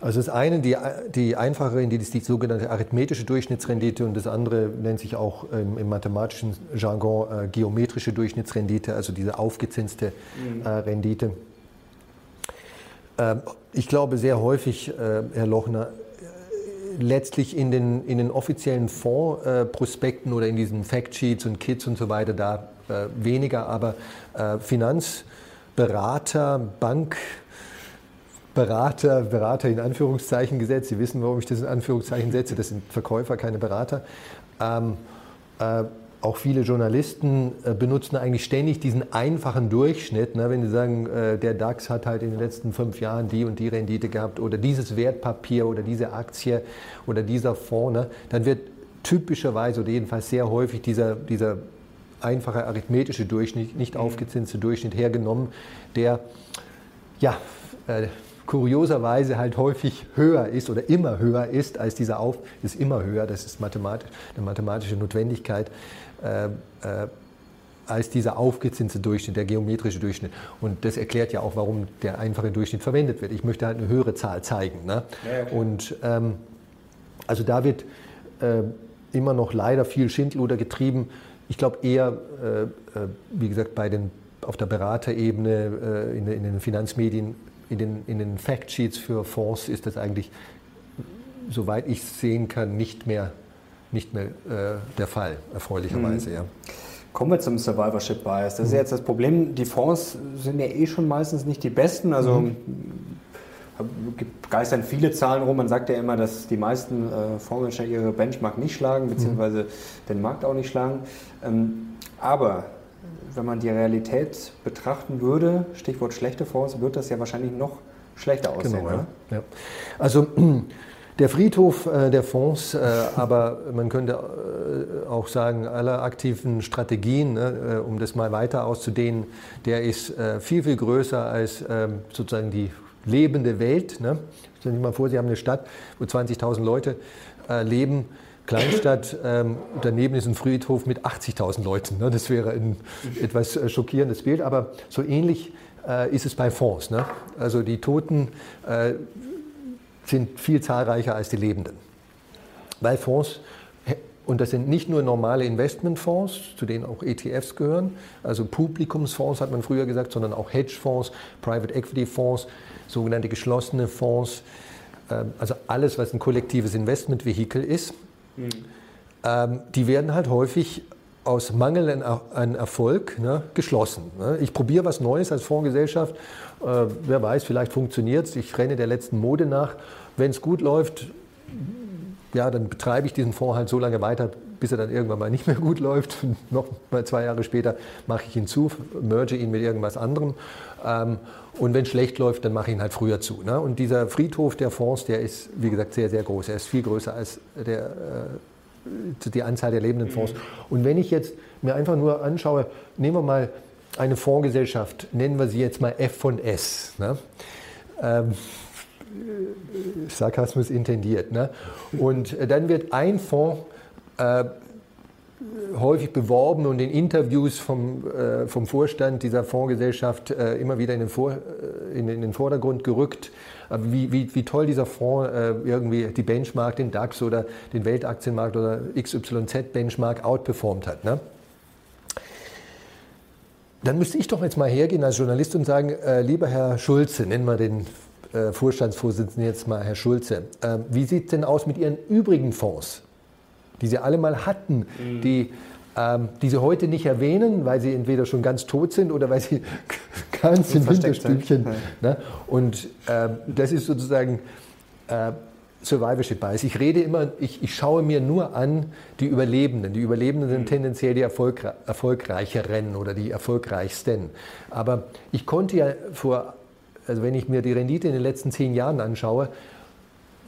Also das eine, die, die einfache Rendite ist die sogenannte arithmetische Durchschnittsrendite und das andere nennt sich auch ähm, im mathematischen Jargon äh, geometrische Durchschnittsrendite, also diese aufgezinste mhm. äh, Rendite. Ähm, ich glaube sehr häufig, äh, Herr Lochner, äh, letztlich in den, in den offiziellen Fondsprospekten oder in diesen Factsheets und Kits und so weiter da äh, weniger, aber äh, Finanzberater, Bank, Berater, Berater in Anführungszeichen gesetzt. Sie wissen, warum ich das in Anführungszeichen setze. Das sind Verkäufer, keine Berater. Ähm, äh, auch viele Journalisten äh, benutzen eigentlich ständig diesen einfachen Durchschnitt. Ne? Wenn sie sagen, äh, der DAX hat halt in den letzten fünf Jahren die und die Rendite gehabt oder dieses Wertpapier oder diese Aktie oder dieser Fonds, ne? dann wird typischerweise oder jedenfalls sehr häufig dieser, dieser einfache arithmetische Durchschnitt, nicht aufgezinste Durchschnitt hergenommen, der ja, äh, kurioserweise halt häufig höher ist oder immer höher ist als dieser Auf, ist immer höher, das ist mathematisch, eine mathematische Notwendigkeit, äh, äh, als dieser aufgezinste Durchschnitt, der geometrische Durchschnitt. Und das erklärt ja auch, warum der einfache Durchschnitt verwendet wird. Ich möchte halt eine höhere Zahl zeigen. Ne? Ja, okay. Und ähm, also da wird äh, immer noch leider viel Schindluder getrieben. Ich glaube eher, äh, äh, wie gesagt, bei den auf der Beraterebene, äh, in, in den Finanzmedien in den, in den Factsheets für Fonds ist das eigentlich, soweit ich sehen kann, nicht mehr, nicht mehr äh, der Fall, erfreulicherweise. Mhm. Ja. Kommen wir zum Survivorship Bias. Das ist mhm. jetzt das Problem, die Fonds sind ja eh schon meistens nicht die besten. Also mhm. geistern viele Zahlen rum. Man sagt ja immer, dass die meisten äh, Fondsmanager ihre Benchmark nicht schlagen, beziehungsweise mhm. den Markt auch nicht schlagen. Ähm, aber wenn man die Realität betrachten würde, Stichwort schlechte Fonds, wird das ja wahrscheinlich noch schlechter aussehen. Genau, ja. Ja. Also der Friedhof äh, der Fonds, äh, aber man könnte äh, auch sagen, aller aktiven Strategien, ne, äh, um das mal weiter auszudehnen, der ist äh, viel, viel größer als ähm, sozusagen die lebende Welt. Ne? Stellen Sie sich mal vor, Sie haben eine Stadt, wo 20.000 Leute äh, leben Kleinstadt. Ähm, daneben ist ein Friedhof mit 80.000 Leuten. Ne? Das wäre ein etwas äh, schockierendes Bild, aber so ähnlich äh, ist es bei Fonds. Ne? Also die Toten äh, sind viel zahlreicher als die Lebenden. Weil Fonds, und das sind nicht nur normale Investmentfonds, zu denen auch ETFs gehören, also Publikumsfonds hat man früher gesagt, sondern auch Hedgefonds, Private Equity Fonds, sogenannte geschlossene Fonds, ähm, also alles, was ein kollektives Investmentvehikel ist, Ähm, die werden halt häufig aus Mangel an Erfolg ne, geschlossen. Ne. Ich probiere was Neues als Fondsgesellschaft. Äh, wer weiß, vielleicht funktioniert es. Ich renne der letzten Mode nach. Wenn es gut läuft, ja, dann betreibe ich diesen Fonds halt so lange weiter, bis er dann irgendwann mal nicht mehr gut läuft. Noch mal zwei Jahre später mache ich ihn zu, merge ihn mit irgendwas anderem. Ähm, und wenn es schlecht läuft, dann mache ich ihn halt früher zu. Ne? Und dieser Friedhof der Fonds, der ist, wie gesagt, sehr, sehr groß. Er ist viel größer als der, äh, die Anzahl der lebenden Fonds. Mhm. Und wenn ich jetzt mir einfach nur anschaue, nehmen wir mal eine Fondsgesellschaft, nennen wir sie jetzt mal F von S. Ne? Ähm, Sarkasmus intendiert. Ne? Und dann wird ein Fonds äh, häufig beworben und in Interviews vom, äh, vom Vorstand dieser Fondsgesellschaft äh, immer wieder in den, Vor, äh, in, in den Vordergrund gerückt, wie, wie, wie, toll dieser Fonds äh, irgendwie die Benchmark, den DAX oder den Weltaktienmarkt oder XYZ-Benchmark outperformt hat. Ne? Dann müsste ich doch jetzt mal hergehen als Journalist und sagen, äh, lieber Herr Schulze, nennen wir den äh, Vorstandsvorsitzenden jetzt mal, Herr Schulze, wie sieht es denn aus mit Ihren übrigen Fonds, die Sie alle mal hatten, mhm. die, ähm, die Sie heute nicht erwähnen, weil sie entweder schon ganz tot sind oder weil sie ganz im Hinterstübchen. Ne? Und äh, das ist sozusagen äh, Survivorship Bias. Ich rede immer, ich, ich, schaue mir nur an die Überlebenden. Die Überlebenden sind mhm. tendenziell die Erfolgre erfolgreicheren oder die erfolgreichsten. Aber ich konnte ja vor, also wenn ich mir die Rendite in den letzten zehn Jahren anschaue,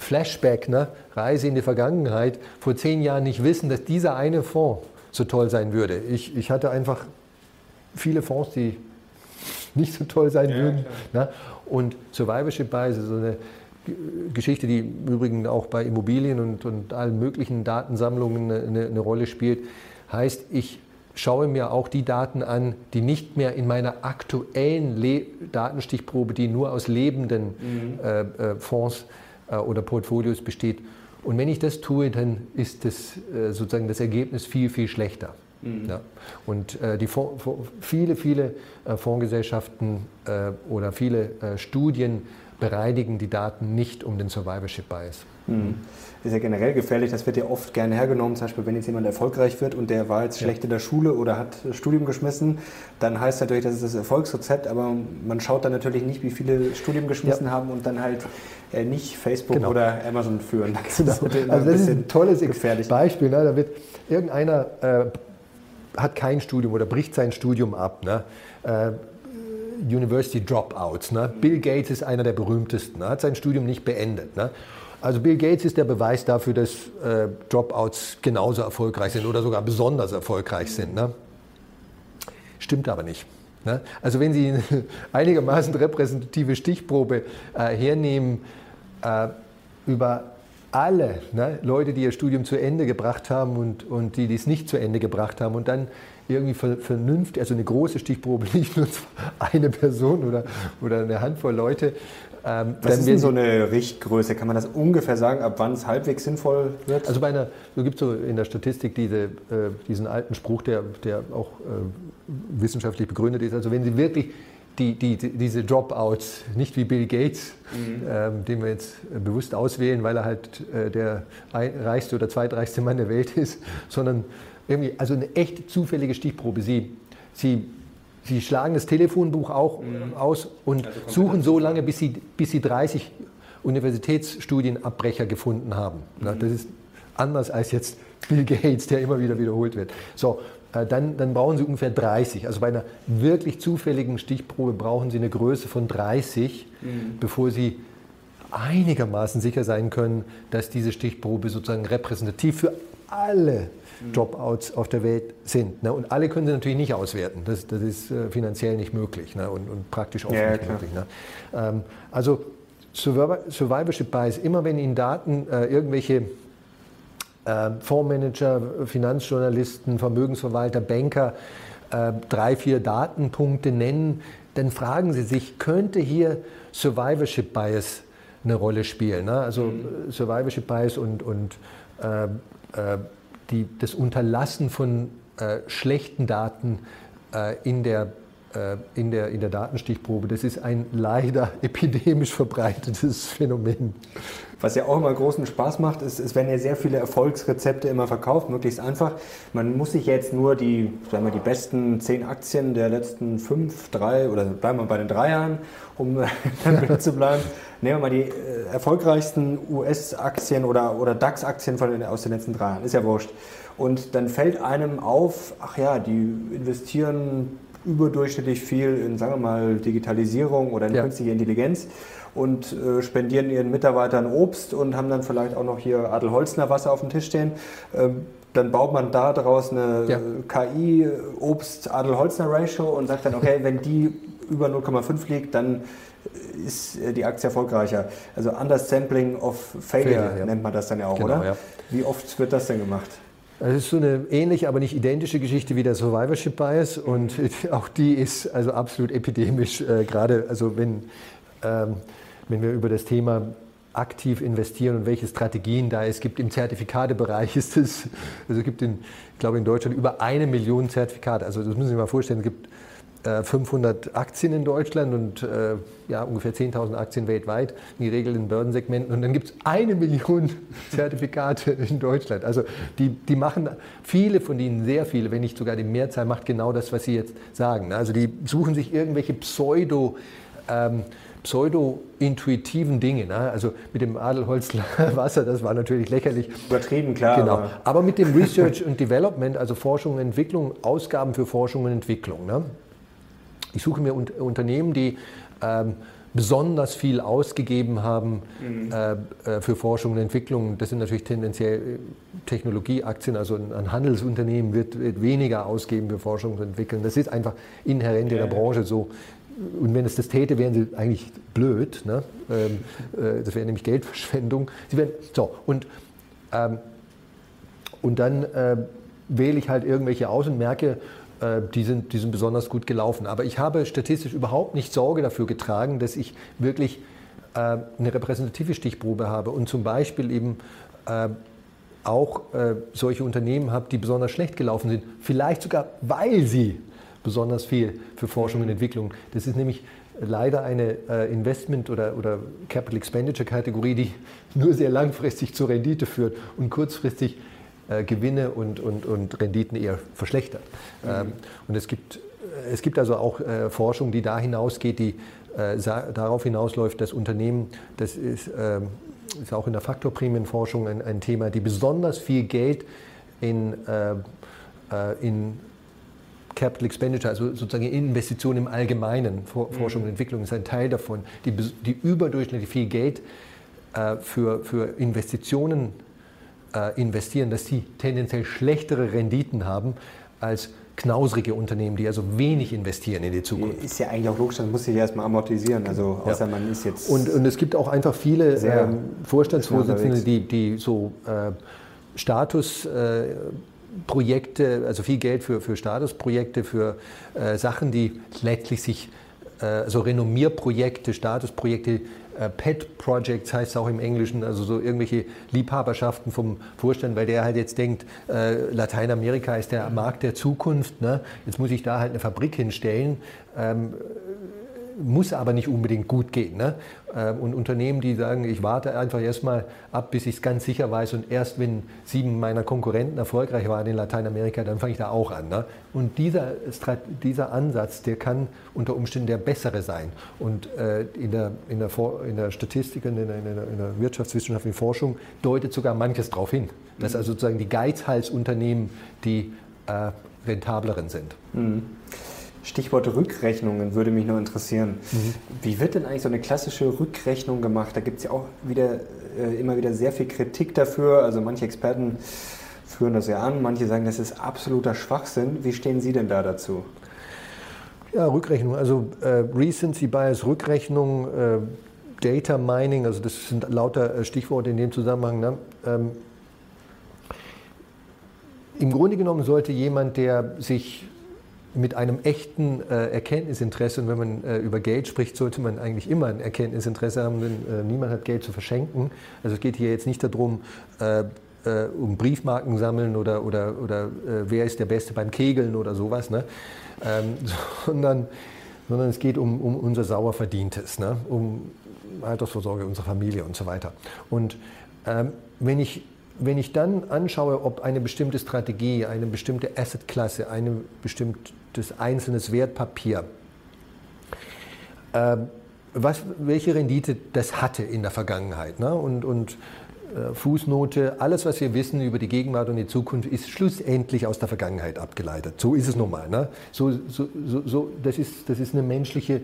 Flashback, ne, Reise in die Vergangenheit, vor zehn Jahren nicht wissen, dass dieser eine Fonds so toll sein würde. Ich, ich hatte einfach viele Fonds, die nicht so toll sein ja, würden. Ne? Und Survivorship Bias ist so eine Geschichte, die im Übrigen auch bei Immobilien und, und allen möglichen Datensammlungen eine, eine, Rolle spielt, heißt, ich schaue mir auch die Daten an, die nicht mehr in meiner aktuellen Le Datenstichprobe, die nur aus lebenden mhm. äh, äh, Fonds oder Portfolios besteht. Und wenn ich das tue, dann ist das, äh, sozusagen das Ergebnis viel, viel schlechter. Mhm. Ja. Und äh, die viele, viele äh, Fondsgesellschaften oder viele Studien bereinigen die Daten nicht um den Survivorship Bias. Mhm. Ist ja generell gefährlich, das wird ja oft gerne hergenommen, zum Beispiel wenn jetzt jemand erfolgreich wird und der war jetzt schlecht ja. in der Schule oder hat Studium geschmissen, dann heißt natürlich, das ist das Erfolgsrezept, aber man schaut dann natürlich nicht, wie viele Studium geschmissen ja. haben und dann halt äh, nicht Facebook genau. oder Amazon führen. Das genau. ist also das ist ein tolles gefährlich. Beispiel. Ne? Da wird irgendeiner äh, hat kein Studium oder bricht sein Studium ab. Ne? Äh, University Dropouts. Ne? Bill Gates ist einer der berühmtesten, ne? hat sein Studium nicht beendet. Ne? Also Bill Gates ist der Beweis dafür, dass äh, Dropouts genauso erfolgreich sind oder sogar besonders erfolgreich sind. Ne? Stimmt aber nicht. Ne? Also wenn Sie eine einigermaßen repräsentative Stichprobe äh, hernehmen äh, über alle ne, Leute, die ihr Studium zu Ende gebracht haben und, und die, die es nicht zu Ende gebracht haben und dann irgendwie vernünftig, also eine große Stichprobe, nicht nur eine Person oder, oder eine Handvoll Leute. Ähm, Was ist denn so eine Richtgröße? Kann man das ungefähr sagen, ab wann es halbwegs sinnvoll wird? Also bei einer, so gibt es so in der Statistik diese, äh, diesen alten Spruch, der, der auch äh, wissenschaftlich begründet ist. Also wenn Sie wirklich die, die, diese Dropouts, nicht wie Bill Gates, mhm. ähm, den wir jetzt bewusst auswählen, weil er halt äh, der reichste oder zweitreichste Mann der Welt ist, sondern irgendwie, also eine echt zufällige Stichprobe. Sie, Sie, Sie schlagen das Telefonbuch auch mhm. aus und also suchen so lange, bis Sie, bis Sie 30 Universitätsstudienabbrecher gefunden haben. Mhm. Das ist anders als jetzt Bill Gates, der immer wieder wiederholt wird. So, äh, dann, dann, brauchen Sie ungefähr 30. Also bei einer wirklich zufälligen Stichprobe brauchen Sie eine Größe von 30, mhm. bevor Sie einigermaßen sicher sein können, dass diese Stichprobe sozusagen repräsentativ für alle Dropouts auf der Welt sind. Ne? Und alle können sie natürlich nicht auswerten. Das, das ist äh, finanziell nicht möglich ne? und, und, praktisch auch ja, nicht klar. möglich. Ne? Ähm, also Survivorship Bias, immer wenn Ihnen Daten äh, irgendwelche äh, Fondsmanager, Finanzjournalisten, Vermögensverwalter, Banker äh, drei, vier Datenpunkte nennen, dann fragen Sie sich, könnte hier Survivorship Bias eine Rolle spielen? Ne? Also mhm. Survivorship Bias und, und äh, äh, die, das Unterlassen von äh, schlechten Daten äh, in, der, äh, in, der, in der Datenstichprobe, das ist ein leider epidemisch verbreitetes Phänomen. Was ja auch immer großen Spaß macht, ist, es werden ja sehr viele Erfolgsrezepte immer verkauft, möglichst einfach. Man muss sich jetzt nur die, sagen wir, die besten zehn Aktien der letzten fünf, drei oder bleiben wir bei den drei Jahren, um damit zu bleiben. Nehmen wir mal die äh, erfolgreichsten US-Aktien oder, oder DAX-Aktien aus den letzten drei Jahren, ist ja wurscht. Und dann fällt einem auf, ach ja, die investieren überdurchschnittlich viel in, sagen wir mal, Digitalisierung oder in ja. künstliche Intelligenz und äh, spendieren ihren Mitarbeitern Obst und haben dann vielleicht auch noch hier Adel-Holzner Wasser auf dem Tisch stehen. Ähm, dann baut man da daraus eine ja. KI-Obst-Adel-Holzner-Ratio und sagt dann, okay, wenn die über 0,5 liegt, dann ist äh, die Aktie erfolgreicher. Also Undersampling of Failure Fair, ja. nennt man das dann ja auch, genau, oder? Ja. Wie oft wird das denn gemacht? Das ist so eine ähnliche, aber nicht identische Geschichte wie der Survivorship Bias und auch die ist also absolut epidemisch, äh, gerade also wenn ähm, wenn wir über das Thema aktiv investieren und welche Strategien da es gibt. Im Zertifikatebereich ist es, also es gibt in, ich glaube in Deutschland über eine Million Zertifikate. Also das müssen Sie sich mal vorstellen, es gibt 500 Aktien in Deutschland und äh, ja, ungefähr 10.000 Aktien weltweit, in die Regel in Börsensegmenten. Und dann gibt es eine Million Zertifikate in Deutschland. Also die, die machen, viele von ihnen, sehr viele, wenn nicht sogar die Mehrzahl, macht genau das, was Sie jetzt sagen. Also die suchen sich irgendwelche Pseudo- ähm, pseudo-intuitiven Dinge. Ne? Also mit dem Adelholzler Wasser, das war natürlich lächerlich. Übertrieben, klar. Genau. Aber, aber mit dem Research und Development, also Forschung und Entwicklung, Ausgaben für Forschung und Entwicklung. Ne? Ich suche mir Unternehmen, die ähm, besonders viel ausgegeben haben mhm. äh, äh, für Forschung und Entwicklung. Das sind natürlich tendenziell äh, Technologieaktien, also ein Handelsunternehmen wird, wird weniger ausgeben für Forschung und Entwicklung. Das ist einfach inhärent ja. in der Branche so. Und wenn es das täte, wären sie eigentlich blöd. Ne? Ähm, äh, das wäre nämlich Geldverschwendung. Sie wären, so, und, ähm, und dann äh, wähle ich halt irgendwelche aus und merke, die, sind, die sind besonders gut gelaufen. Aber ich habe statistisch überhaupt nicht Sorge dafür getragen, dass ich wirklich äh, eine repräsentative Stichprobe habe und zum Beispiel eben äh, auch äh, solche Unternehmen habe, die besonders schlecht gelaufen sind. Vielleicht sogar, weil sie besonders viel für Forschung und Entwicklung. Das ist nämlich leider eine äh, Investment- oder, oder Capital Expenditure-Kategorie, die nur sehr langfristig zur Rendite führt und kurzfristig äh, Gewinne und, und, und Renditen eher verschlechtert. Mhm. Ähm, und es gibt, äh, es gibt also auch äh, Forschung, die da hinausgeht, die äh, darauf hinausläuft, dass Unternehmen, das ist, ähm, ist auch in der Faktorprämienforschung ein, ein Thema, die besonders viel Geld in, äh, in Capital Expenditure, also sozusagen Investitionen im Allgemeinen, Forschung und mhm. Entwicklung ist ein Teil davon, die, die überdurchschnittlich viel Geld äh, für, für Investitionen äh, investieren, dass sie tendenziell schlechtere Renditen haben als knausrige Unternehmen, die also wenig investieren in die Zukunft. Ist ja eigentlich auch logisch, das muss sich erstmal amortisieren. Also außer ja. man ist jetzt. Und, und es gibt auch einfach viele ähm, Vorstandsvorsitzende, die, die so äh, Status äh, Projekte, also viel Geld für, für Statusprojekte, für äh, Sachen, die letztlich sich, äh, also Renommierprojekte, Statusprojekte, äh, Pet Projects heißt es auch im Englischen, also so irgendwelche Liebhaberschaften vom Vorstand, weil der halt jetzt denkt, äh, Lateinamerika ist der Markt der Zukunft, ne? jetzt muss ich da halt eine Fabrik hinstellen. Ähm, muss aber nicht unbedingt gut gehen. Ne? Ähm, und Unternehmen, die sagen, ich warte einfach erstmal ab, bis ich es ganz sicher weiß und erst wenn sieben meiner Konkurrenten erfolgreich waren in Lateinamerika, dann fange ich da auch an. Ne? Und dieser, dieser Ansatz, der kann unter Umständen der bessere sein. Und äh, in, der, in, der, in der Statistik, in der, in der, in der wirtschaftswissenschaftlichen Forschung deutet sogar manches darauf hin, dass also sozusagen die Geizhalsunternehmen die äh, rentableren sind. Mhm. Stichwort Rückrechnungen würde mich nur interessieren. Mhm. Wie wird denn eigentlich so eine klassische Rückrechnung gemacht? Da gibt es ja auch wieder, äh, immer wieder sehr viel Kritik dafür. Also manche Experten führen das ja an, manche sagen, das ist absoluter Schwachsinn. Wie stehen Sie denn da dazu? Ja, Rückrechnung, also äh, Recency Bias, Rückrechnung, äh, Data Mining, also das sind lauter äh, Stichworte in dem Zusammenhang. Ne? Ähm, Im Grunde genommen sollte jemand, der sich mit einem echten äh, Erkenntnisinteresse, und wenn man äh, über Geld spricht, sollte man eigentlich immer ein Erkenntnisinteresse haben, denn äh, niemand hat Geld zu verschenken. Also es geht hier jetzt nicht darum, äh, äh, um Briefmarken sammeln oder, oder, oder äh, wer ist der Beste beim Kegeln oder sowas, ne? Ähm, sondern sondern es geht um, um unser sauer Verdientes, ne? um Altersvorsorge unserer Familie und so weiter. Und ähm, wenn, ich, wenn ich dann anschaue, ob eine bestimmte Strategie, eine bestimmte Assetklasse, ein bestimmtes einzelnes Wertpapier, äh, was, welche Rendite das hatte in der Vergangenheit. Ne? Und, und äh, Fußnote, alles, was wir wissen über die Gegenwart und die Zukunft, ist schlussendlich aus der Vergangenheit abgeleitet. So ist es normal. Ne? So, so, so, so, das, ist, das ist eine menschliche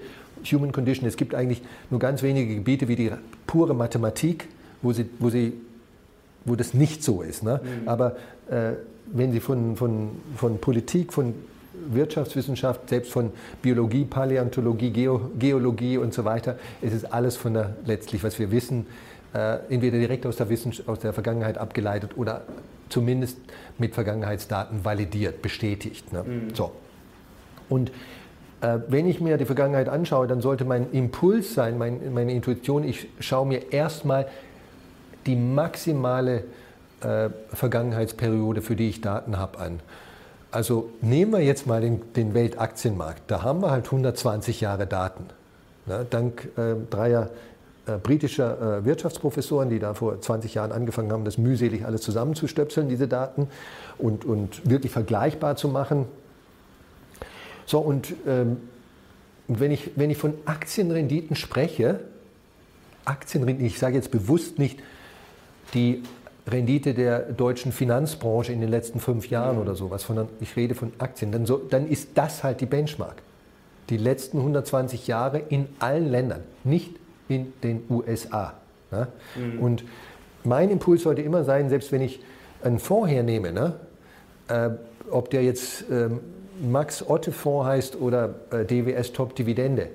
Human Condition. Es gibt eigentlich nur ganz wenige Gebiete wie die pure Mathematik, wo, sie, wo, sie, wo das nicht so ist. Ne? Mhm. Aber äh, wenn Sie von, von, von Politik, von Wirtschaftswissenschaft, selbst von Biologie, Paläontologie, Geo, Geologie und so weiter, es ist alles von der, letztlich, was wir wissen, äh, entweder direkt aus der, aus der Vergangenheit abgeleitet oder zumindest mit Vergangenheitsdaten validiert, bestätigt. Ne? Mhm. So. Und äh, wenn ich mir die Vergangenheit anschaue, dann sollte mein Impuls sein, mein, meine Intuition, ich schaue mir erstmal die maximale äh, Vergangenheitsperiode, für die ich Daten habe, an. Also nehmen wir jetzt mal den, den Weltaktienmarkt. Da haben wir halt 120 Jahre Daten. Ne? Dank äh, dreier äh, britischer äh, Wirtschaftsprofessoren, die da vor 20 Jahren angefangen haben, das mühselig alles zusammenzustöpseln, diese Daten, und, und wirklich vergleichbar zu machen. So, und ähm, wenn, ich, wenn ich von Aktienrenditen spreche, Aktienrenditen, ich sage jetzt bewusst nicht die Rendite der deutschen Finanzbranche in den letzten fünf Jahren oder sowas, sondern ich rede von Aktien, dann, so, dann ist das halt die Benchmark. Die letzten 120 Jahre in allen Ländern, nicht in den USA. Ja? Mhm. Und mein Impuls sollte immer sein, selbst wenn ich einen Fonds hernehme, ne? Äh, ob der jetzt ähm, Max Otte Fonds heißt oder äh, DWS Top Dividende,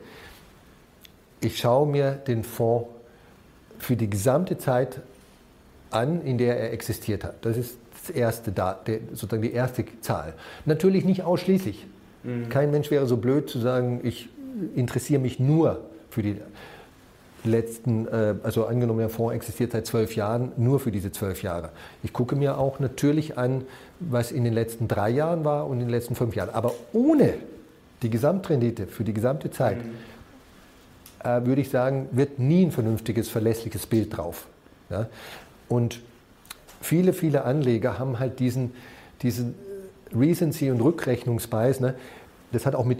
ich schaue mir den Fonds für die gesamte Zeit an, in der er existiert hat. Das ist das erste, sozusagen die erste Zahl. Natürlich nicht ausschließlich. Mhm. Kein Mensch wäre so blöd zu sagen, ich interessiere mich nur für die letzten, äh, also angenommen, der Fonds existiert seit zwölf Jahren, nur für diese zwölf Jahre. Ich gucke mir auch natürlich an, was in den letzten drei Jahren war und in den letzten fünf Jahren. Aber ohne die Gesamtrendite für die gesamte Zeit, mhm. äh, würde ich sagen, wird nie ein vernünftiges, verlässliches Bild drauf. Ja? Und viele, viele Anleger haben halt diesen, diesen Recency- und Rückrechnungsbias. Ne? Das hat auch mit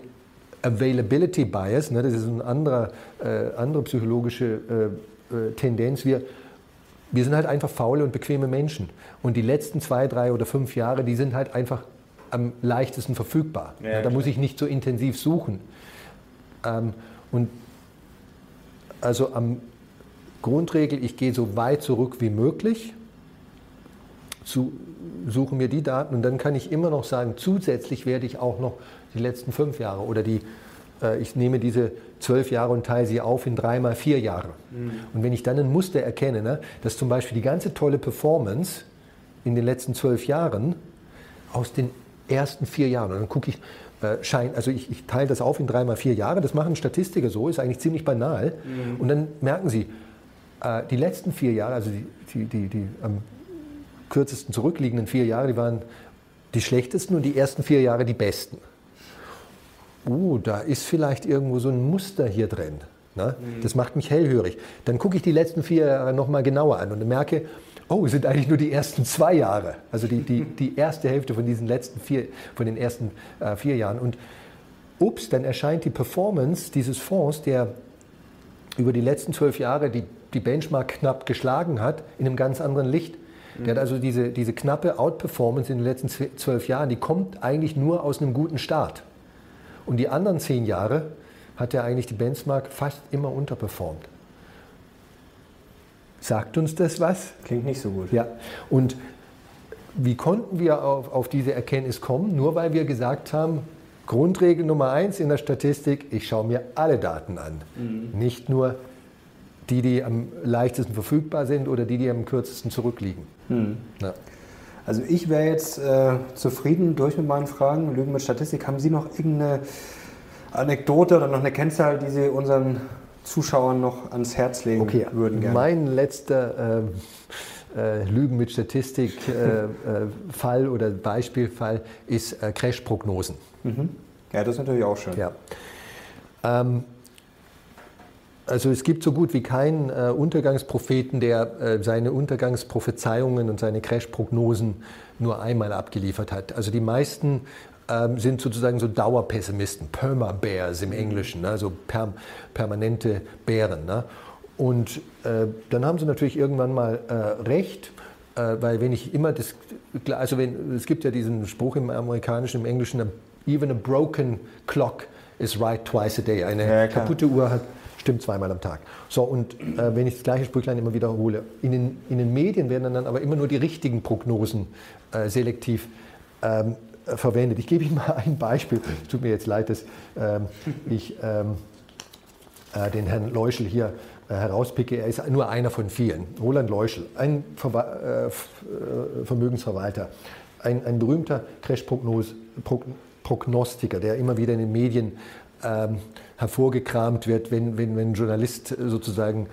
Availability Bias, ne? das ist eine andere, äh, andere psychologische äh, äh, Tendenz. Wir, wir sind halt einfach faule und bequeme Menschen. Und die letzten zwei, drei oder fünf Jahre, die sind halt einfach am leichtesten verfügbar. Ja, ja, da muss ich nicht so intensiv suchen. Ähm, und also am Grundregel, ich gehe so weit zurück wie möglich, zu, suche mir die Daten und dann kann ich immer noch sagen, zusätzlich werde ich auch noch die letzten fünf Jahre oder die, äh, ich nehme diese zwölf Jahre und teile sie auf in drei mal vier Jahre. Mhm. Und wenn ich dann ein Muster erkenne, ne, dass zum Beispiel die ganze tolle Performance in den letzten zwölf Jahren aus den ersten vier Jahren, und dann gucke ich, äh, Schein, also ich, ich, teile das auf in drei mal vier Jahre, das machen Statistiker so, ist eigentlich ziemlich banal. Mhm. Und dann merken sie, äh, die letzten vier Jahre, also die, die, die, die am kürzesten zurückliegenden vier Jahre, die waren die schlechtesten und die ersten vier Jahre die besten. Uh, da ist vielleicht irgendwo so ein Muster hier drin. Ne? Mhm. Das macht mich hellhörig. Dann gucke ich die letzten vier Jahre nochmal genauer an und merke, oh, es sind eigentlich nur die ersten zwei Jahre. Also die, die, die erste Hälfte von diesen letzten vier, von den ersten äh, vier Jahren. Und ups, dann erscheint die Performance dieses Fonds, der über die letzten zwölf Jahre die die Benchmark knapp geschlagen hat, in einem ganz anderen Licht. Der hat also diese, diese knappe Outperformance in den letzten zwölf Jahren, die kommt eigentlich nur aus einem guten Start. Und die anderen zehn Jahre hat er eigentlich die Benchmark fast immer unterperformt. Sagt uns das was? Klingt nicht so gut. Ja. Und wie konnten wir auf, auf diese Erkenntnis kommen? Nur weil wir gesagt haben, Grundregel Nummer eins in der Statistik, ich schaue mir alle Daten an, mhm. nicht nur die, die am leichtesten verfügbar sind oder die, die am kürzesten zurückliegen. Hm. Ja. Also ich wäre jetzt äh, zufrieden durch mit meinen Fragen. Lügen mit Statistik. Haben Sie noch irgendeine Anekdote oder noch eine Kennzahl, die Sie unseren Zuschauern noch ans Herz legen okay. würden? Gerne? Mein letzter äh, äh, Lügen mit Statistik äh, äh, Fall oder Beispielfall ist äh, Crash-Prognosen. Mhm. Ja, das ist natürlich auch schön. Ja. Ähm, also es gibt so gut wie keinen äh, Untergangspropheten, der äh, seine Untergangsprophezeiungen und seine Crash-Prognosen nur einmal abgeliefert hat. Also die meisten ähm, sind sozusagen so Dauerpessimisten, Perma-Bears im Englischen, ne? also per, permanente Bären. Ne? Und äh, dann haben sie natürlich irgendwann mal äh, recht, äh, weil wenn ich immer das, also wenn, es gibt ja diesen Spruch im amerikanischen, im englischen, even a broken clock is right twice a day. Eine ja, kaputte Uhr hat stimmt zweimal am Tag. So, und äh, wenn ich das gleiche Sprüchlein immer wiederhole, in den, in den Medien werden dann aber immer nur die richtigen Prognosen äh, selektiv ähm, verwendet. Ich gebe Ihnen mal ein Beispiel. Es tut mir jetzt leid, dass ähm, ich ähm, äh, den Herrn Leuschel hier äh, herauspicke. Er ist nur einer von vielen. Roland Leuschel, ein Ver äh, Vermögensverwalter, ein, ein berühmter Crash-Prognostiker, der immer wieder in den Medien ähm, hervorgekramt wird, wenn, wenn, wenn ein Journalist sozusagen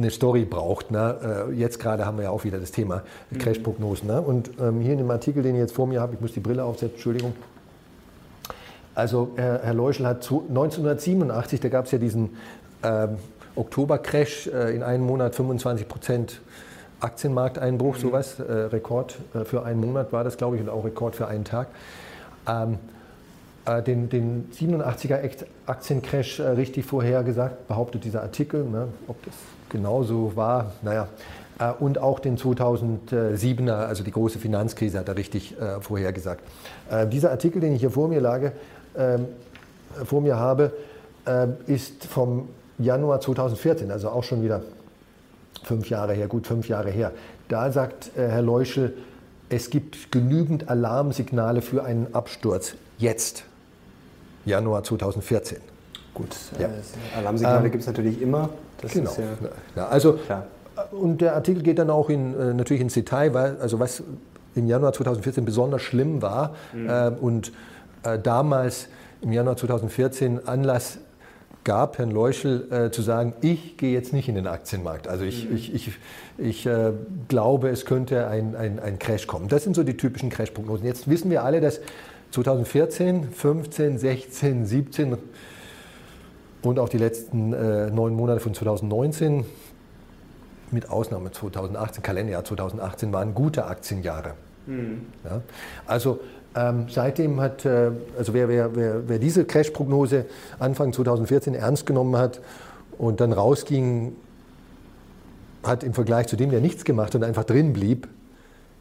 eine Story braucht. Ne? Äh, jetzt gerade haben wir ja auch wieder das Thema mhm. Crash-Prognosen. Ne? Und ähm, hier in dem Artikel, den ich jetzt vor mir habe, ich muss die Brille aufsetzen, Entschuldigung. Also Herr, Herr Leuschel hat zu, 1987, da gab es ja diesen ähm, Oktober-Crash, äh, in einem Monat 25 Prozent Aktienmarkteinbruch, mhm. sowas, äh, Rekord äh, für einen Monat war das, glaube ich, und auch Rekord für einen Tag. Ähm, äh, den, den 87er Aktiencrash äh, richtig vorhergesagt, behauptet dieser Artikel. Ne? Ob das genauso war, naja. Äh, und auch den 2007er, also die große Finanzkrise, hat er richtig vorhergesagt. Dieser Artikel, den ich hier vor mir lage, ähm, vor mir habe, ist vom Januar 2014, also auch schon wieder fünf Jahre her, gut fünf Jahre her. Da sagt Herr Leuschel, es gibt genügend Alarmsignale für einen Absturz jetzt. Januar 2014. Gut, ja. äh, Alarmsignale ähm, gibt es natürlich immer. Das genau. Ja, ja, also, klar. und der Artikel geht dann auch in, äh, natürlich ins Detail, weil, also was im Januar 2014 besonders schlimm war mhm. äh, und äh, damals im Januar 2014 Anlass gab, Herrn Leuschel äh, zu sagen, ich gehe jetzt nicht in den Aktienmarkt. Also ich, mhm. ich, ich, ich äh, glaube, es könnte ein, ein, ein Crash kommen. Das sind so die typischen Crash-Prognosen. Jetzt wissen wir alle, dass 2014, 15, 16, 17 und auch die letzten äh, neun Monate von 2019, mit Ausnahme 2018, Kalenderjahr 2018, waren gute Aktienjahre. Mhm. Ja, also ähm, seitdem hat, äh, also wer, wer, wer, wer diese Crash-Prognose Anfang 2014 ernst genommen hat und dann rausging, hat im Vergleich zu dem, der nichts gemacht und einfach drin blieb,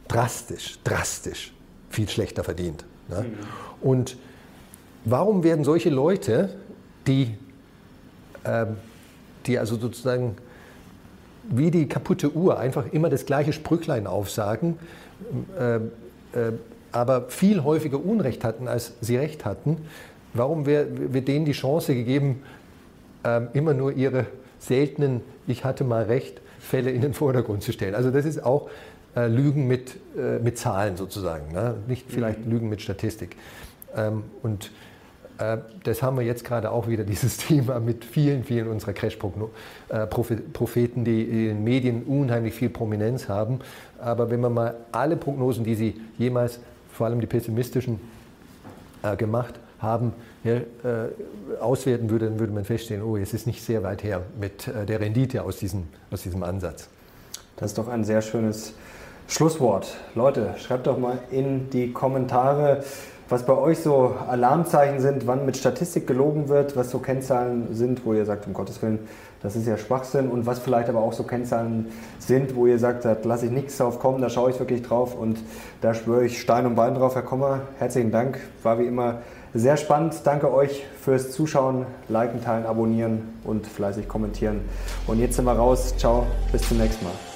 drastisch, drastisch viel schlechter verdient. Ne? Mhm. Und warum werden solche Leute, die, ähm, die also sozusagen wie die kaputte Uhr einfach immer das gleiche Sprüchlein aufsagen, äh, äh, aber viel häufiger Unrecht hatten, als sie Recht hatten, warum wird denen die Chance gegeben, äh, immer nur ihre seltenen Ich hatte mal Recht Fälle in den Vordergrund zu stellen? Also das ist auch äh, Lügen mit, äh, mit Zahlen sozusagen, ne? nicht vielleicht mhm. Lügen mit Statistik. Ähm, und äh, das haben wir jetzt gerade auch wieder, dieses Thema mit vielen, vielen unserer Crash-Propheten, die in den Medien unheimlich viel Prominenz haben. Aber wenn man mal alle Prognosen, die sie jemals, vor allem die pessimistischen, äh, gemacht haben, äh, auswerten würde, dann würde man feststellen, oh, es ist nicht sehr weit her mit äh, der Rendite aus diesem, aus diesem Ansatz. Das ist doch ein sehr schönes Schlusswort. Leute, schreibt doch mal in die Kommentare, was bei euch so Alarmzeichen sind, wann mit Statistik gelogen wird, was so Kennzahlen sind, wo ihr sagt, um Gottes Willen, das ist ja Schwachsinn und was vielleicht aber auch so Kennzahlen sind, wo ihr sagt, da lasse ich nichts drauf kommen, da schaue ich wirklich drauf und da schwöre ich Stein und Bein drauf. Herr Kommer, herzlichen Dank, war wie immer sehr spannend. Danke euch fürs Zuschauen, liken, teilen, abonnieren und fleißig kommentieren. Und jetzt sind wir raus. Ciao, bis zum nächsten Mal.